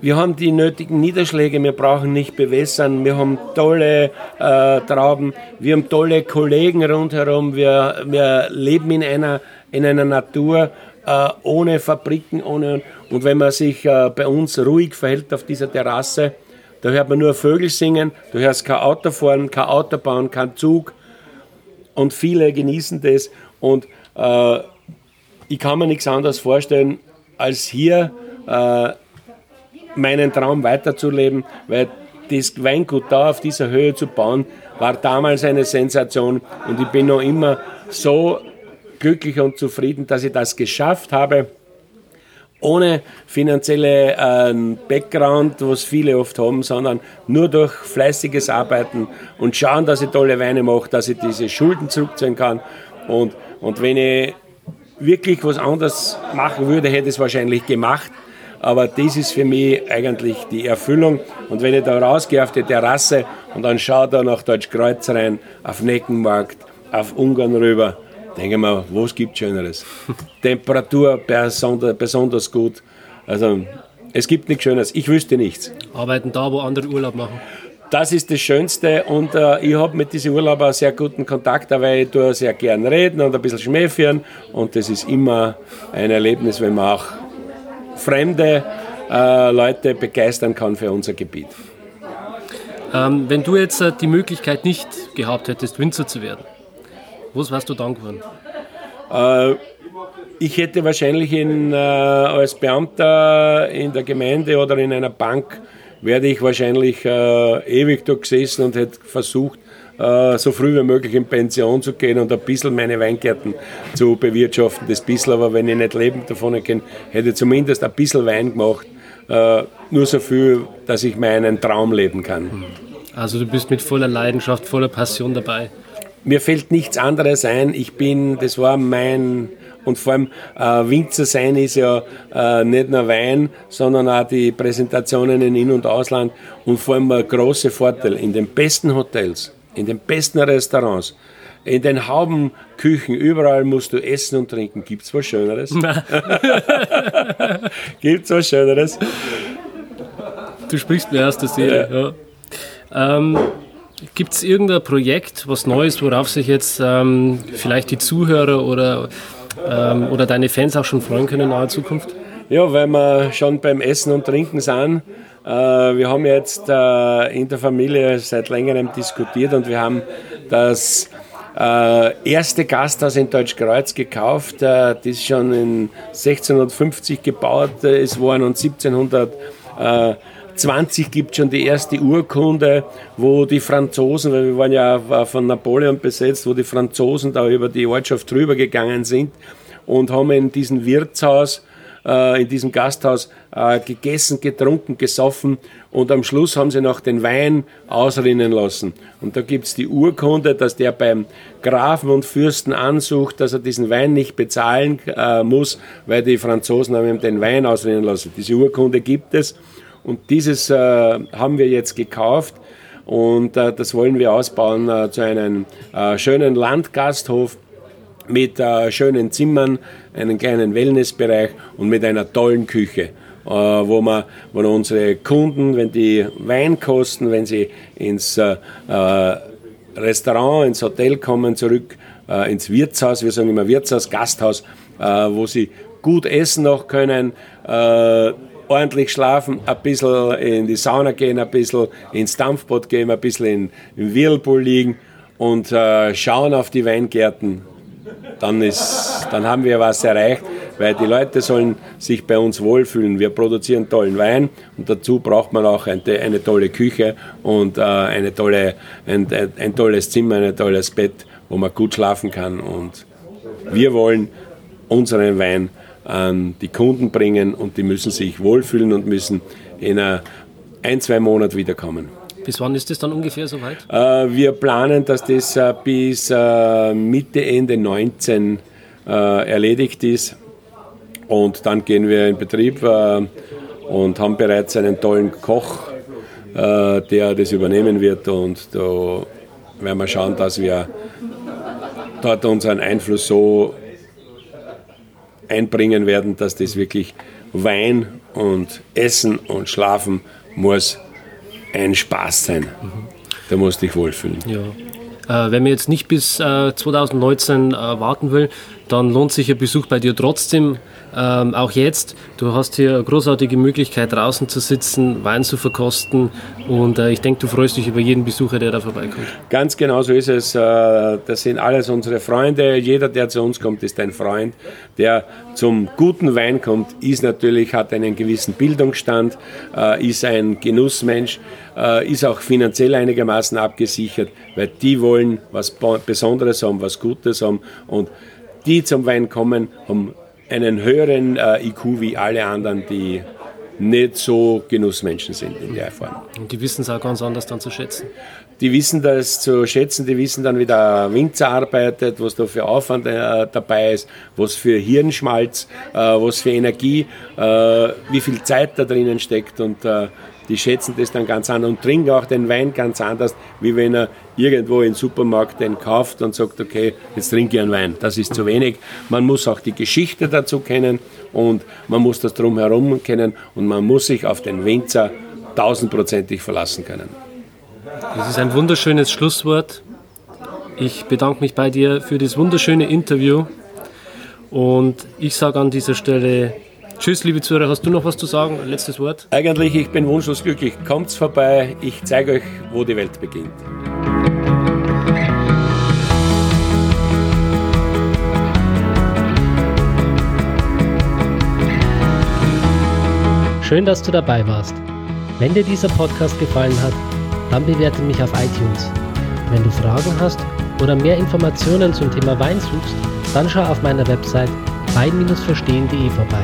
wir haben die nötigen Niederschläge, wir brauchen nicht bewässern, wir haben tolle äh, Trauben, wir haben tolle Kollegen rundherum, wir, wir leben in einer, in einer Natur äh, ohne Fabriken, ohne, und wenn man sich äh, bei uns ruhig verhält auf dieser Terrasse, da hört man nur Vögel singen, du hörst kein Auto fahren, kein Auto bauen, kein Zug. Und viele genießen das. Und äh, ich kann mir nichts anderes vorstellen, als hier äh, meinen Traum weiterzuleben, weil das Weingut da auf dieser Höhe zu bauen, war damals eine Sensation. Und ich bin noch immer so glücklich und zufrieden, dass ich das geschafft habe, ohne finanzielle äh, Background, was viele oft haben, sondern nur durch fleißiges Arbeiten und schauen, dass ich tolle Weine mache, dass ich diese Schulden zurückzahlen kann. Und, und wenn ich wirklich was anderes machen würde, hätte ich es wahrscheinlich gemacht. Aber das ist für mich eigentlich die Erfüllung. Und wenn ich da rausgehe auf die Terrasse und dann schaue da nach Deutschkreuz rein, auf Neckenmarkt, auf Ungarn rüber, denke mir, was gibt Schöneres? Temperatur besonders gut. Also es gibt nichts Schöneres. Ich wüsste nichts. Arbeiten da, wo andere Urlaub machen. Das ist das Schönste und äh, ich habe mit diesen Urlaubern sehr guten Kontakt, weil ich tue sehr gern reden und ein bisschen Schmäh führen und das ist immer ein Erlebnis, wenn man auch fremde äh, Leute begeistern kann für unser Gebiet. Ähm, wenn du jetzt äh, die Möglichkeit nicht gehabt hättest, Winzer zu werden, was wärst du dann geworden? Äh, ich hätte wahrscheinlich in, äh, als Beamter in der Gemeinde oder in einer Bank werde ich wahrscheinlich äh, ewig dort gesessen und hätte versucht, äh, so früh wie möglich in Pension zu gehen und ein bisschen meine Weingärten zu bewirtschaften. Das bisschen, aber wenn ich nicht lebend davon kenne, hätte ich zumindest ein bisschen Wein gemacht. Äh, nur so viel, dass ich meinen Traum leben kann. Also du bist mit voller Leidenschaft, voller Passion dabei. Mir fällt nichts anderes ein. Ich bin, das war mein und vor allem äh, Winzer sein ist ja äh, nicht nur Wein, sondern auch die Präsentationen in In- und Ausland und vor allem ein großer Vorteil in den besten Hotels, in den besten Restaurants. In den Haubenküchen, überall musst du essen und trinken. Gibt es was Schöneres? Gibt es was Schöneres? Du sprichst mir aus der Seele. Ja. Ähm, Gibt es irgendein Projekt, was Neues, worauf sich jetzt ähm, vielleicht die Zuhörer oder, ähm, oder deine Fans auch schon freuen können in naher Zukunft? Ja, weil wir schon beim Essen und Trinken sind. Äh, wir haben jetzt äh, in der Familie seit längerem diskutiert und wir haben das äh, erste Gasthaus in Deutschkreuz gekauft. Äh, das schon in 1650 gebaut ist worden und 1700 20 gibt schon die erste Urkunde, wo die Franzosen, weil wir waren ja von Napoleon besetzt, wo die Franzosen da über die Ortschaft drüber gegangen sind und haben in diesem Wirtshaus, äh, in diesem Gasthaus äh, gegessen, getrunken, gesoffen und am Schluss haben sie noch den Wein ausrinnen lassen. Und da gibt es die Urkunde, dass der beim Grafen und Fürsten ansucht, dass er diesen Wein nicht bezahlen äh, muss, weil die Franzosen haben ihm den Wein ausrinnen lassen. Diese Urkunde gibt es. Und dieses äh, haben wir jetzt gekauft und äh, das wollen wir ausbauen äh, zu einem äh, schönen Landgasthof mit äh, schönen Zimmern, einem kleinen Wellnessbereich und mit einer tollen Küche. Äh, wo, man, wo unsere Kunden, wenn die Wein kosten, wenn sie ins Restaurant, ins Hotel kommen, zurück ins Wirtshaus, wir sagen immer Wirtshaus, Gasthaus, wo sie gut essen noch können, ordentlich schlafen, ein bisschen in die Sauna gehen, ein bisschen ins Dampfbad gehen, ein bisschen in, im Whirlpool liegen und äh, schauen auf die Weingärten. Dann, ist, dann haben wir was erreicht, weil die Leute sollen sich bei uns wohlfühlen. Wir produzieren tollen Wein und dazu braucht man auch eine, eine tolle Küche und äh, eine tolle, ein, ein tolles Zimmer, ein tolles Bett, wo man gut schlafen kann. Und wir wollen unseren Wein an die Kunden bringen und die müssen sich wohlfühlen und müssen in ein, zwei Monaten wiederkommen. Bis wann ist das dann ungefähr soweit? Äh, wir planen, dass das äh, bis äh, Mitte, Ende 19 erledigt ist. Und dann gehen wir in Betrieb und haben bereits einen tollen Koch äh, der das übernehmen wird und da werden wir schauen, dass wir dort unseren Einfluss so einbringen werden, dass das wirklich Wein und Essen und Schlafen muss ein Spaß sein. Da musst du dich wohlfühlen. Ja. Äh, wenn man jetzt nicht bis äh, 2019 äh, warten will, dann lohnt sich ein Besuch bei dir trotzdem. Ähm, auch jetzt, du hast hier eine großartige Möglichkeit, draußen zu sitzen, Wein zu verkosten und äh, ich denke, du freust dich über jeden Besucher, der da vorbeikommt. Ganz genau so ist es. Äh, das sind alles unsere Freunde. Jeder, der zu uns kommt, ist ein Freund. Der zum guten Wein kommt, ist natürlich, hat einen gewissen Bildungsstand, äh, ist ein Genussmensch, äh, ist auch finanziell einigermaßen abgesichert, weil die wollen was Besonderes haben, was Gutes haben und die zum Wein kommen, haben einen höheren äh, IQ wie alle anderen, die nicht so Genussmenschen sind in der Form. Und die wissen es auch ganz anders dann zu schätzen. Die wissen das zu schätzen, die wissen dann, wie der Winzer arbeitet, was da für Aufwand äh, dabei ist, was für Hirnschmalz, äh, was für Energie, äh, wie viel Zeit da drinnen steckt und äh, die schätzen das dann ganz anders und trinken auch den Wein ganz anders, wie wenn er irgendwo im Supermarkt den kauft und sagt, okay, jetzt trinke ich einen Wein. Das ist zu wenig. Man muss auch die Geschichte dazu kennen und man muss das drumherum kennen und man muss sich auf den Winzer tausendprozentig verlassen können. Das ist ein wunderschönes Schlusswort. Ich bedanke mich bei dir für das wunderschöne Interview und ich sage an dieser Stelle Tschüss, liebe Zuhörer. Hast du noch was zu sagen? Letztes Wort? Eigentlich, ich bin wunschlos glücklich. Kommt's vorbei. Ich zeige euch, wo die Welt beginnt. Schön, dass du dabei warst. Wenn dir dieser Podcast gefallen hat, dann bewerte mich auf iTunes. Wenn du Fragen hast oder mehr Informationen zum Thema Wein suchst, dann schau auf meiner Website wein-verstehen.de vorbei.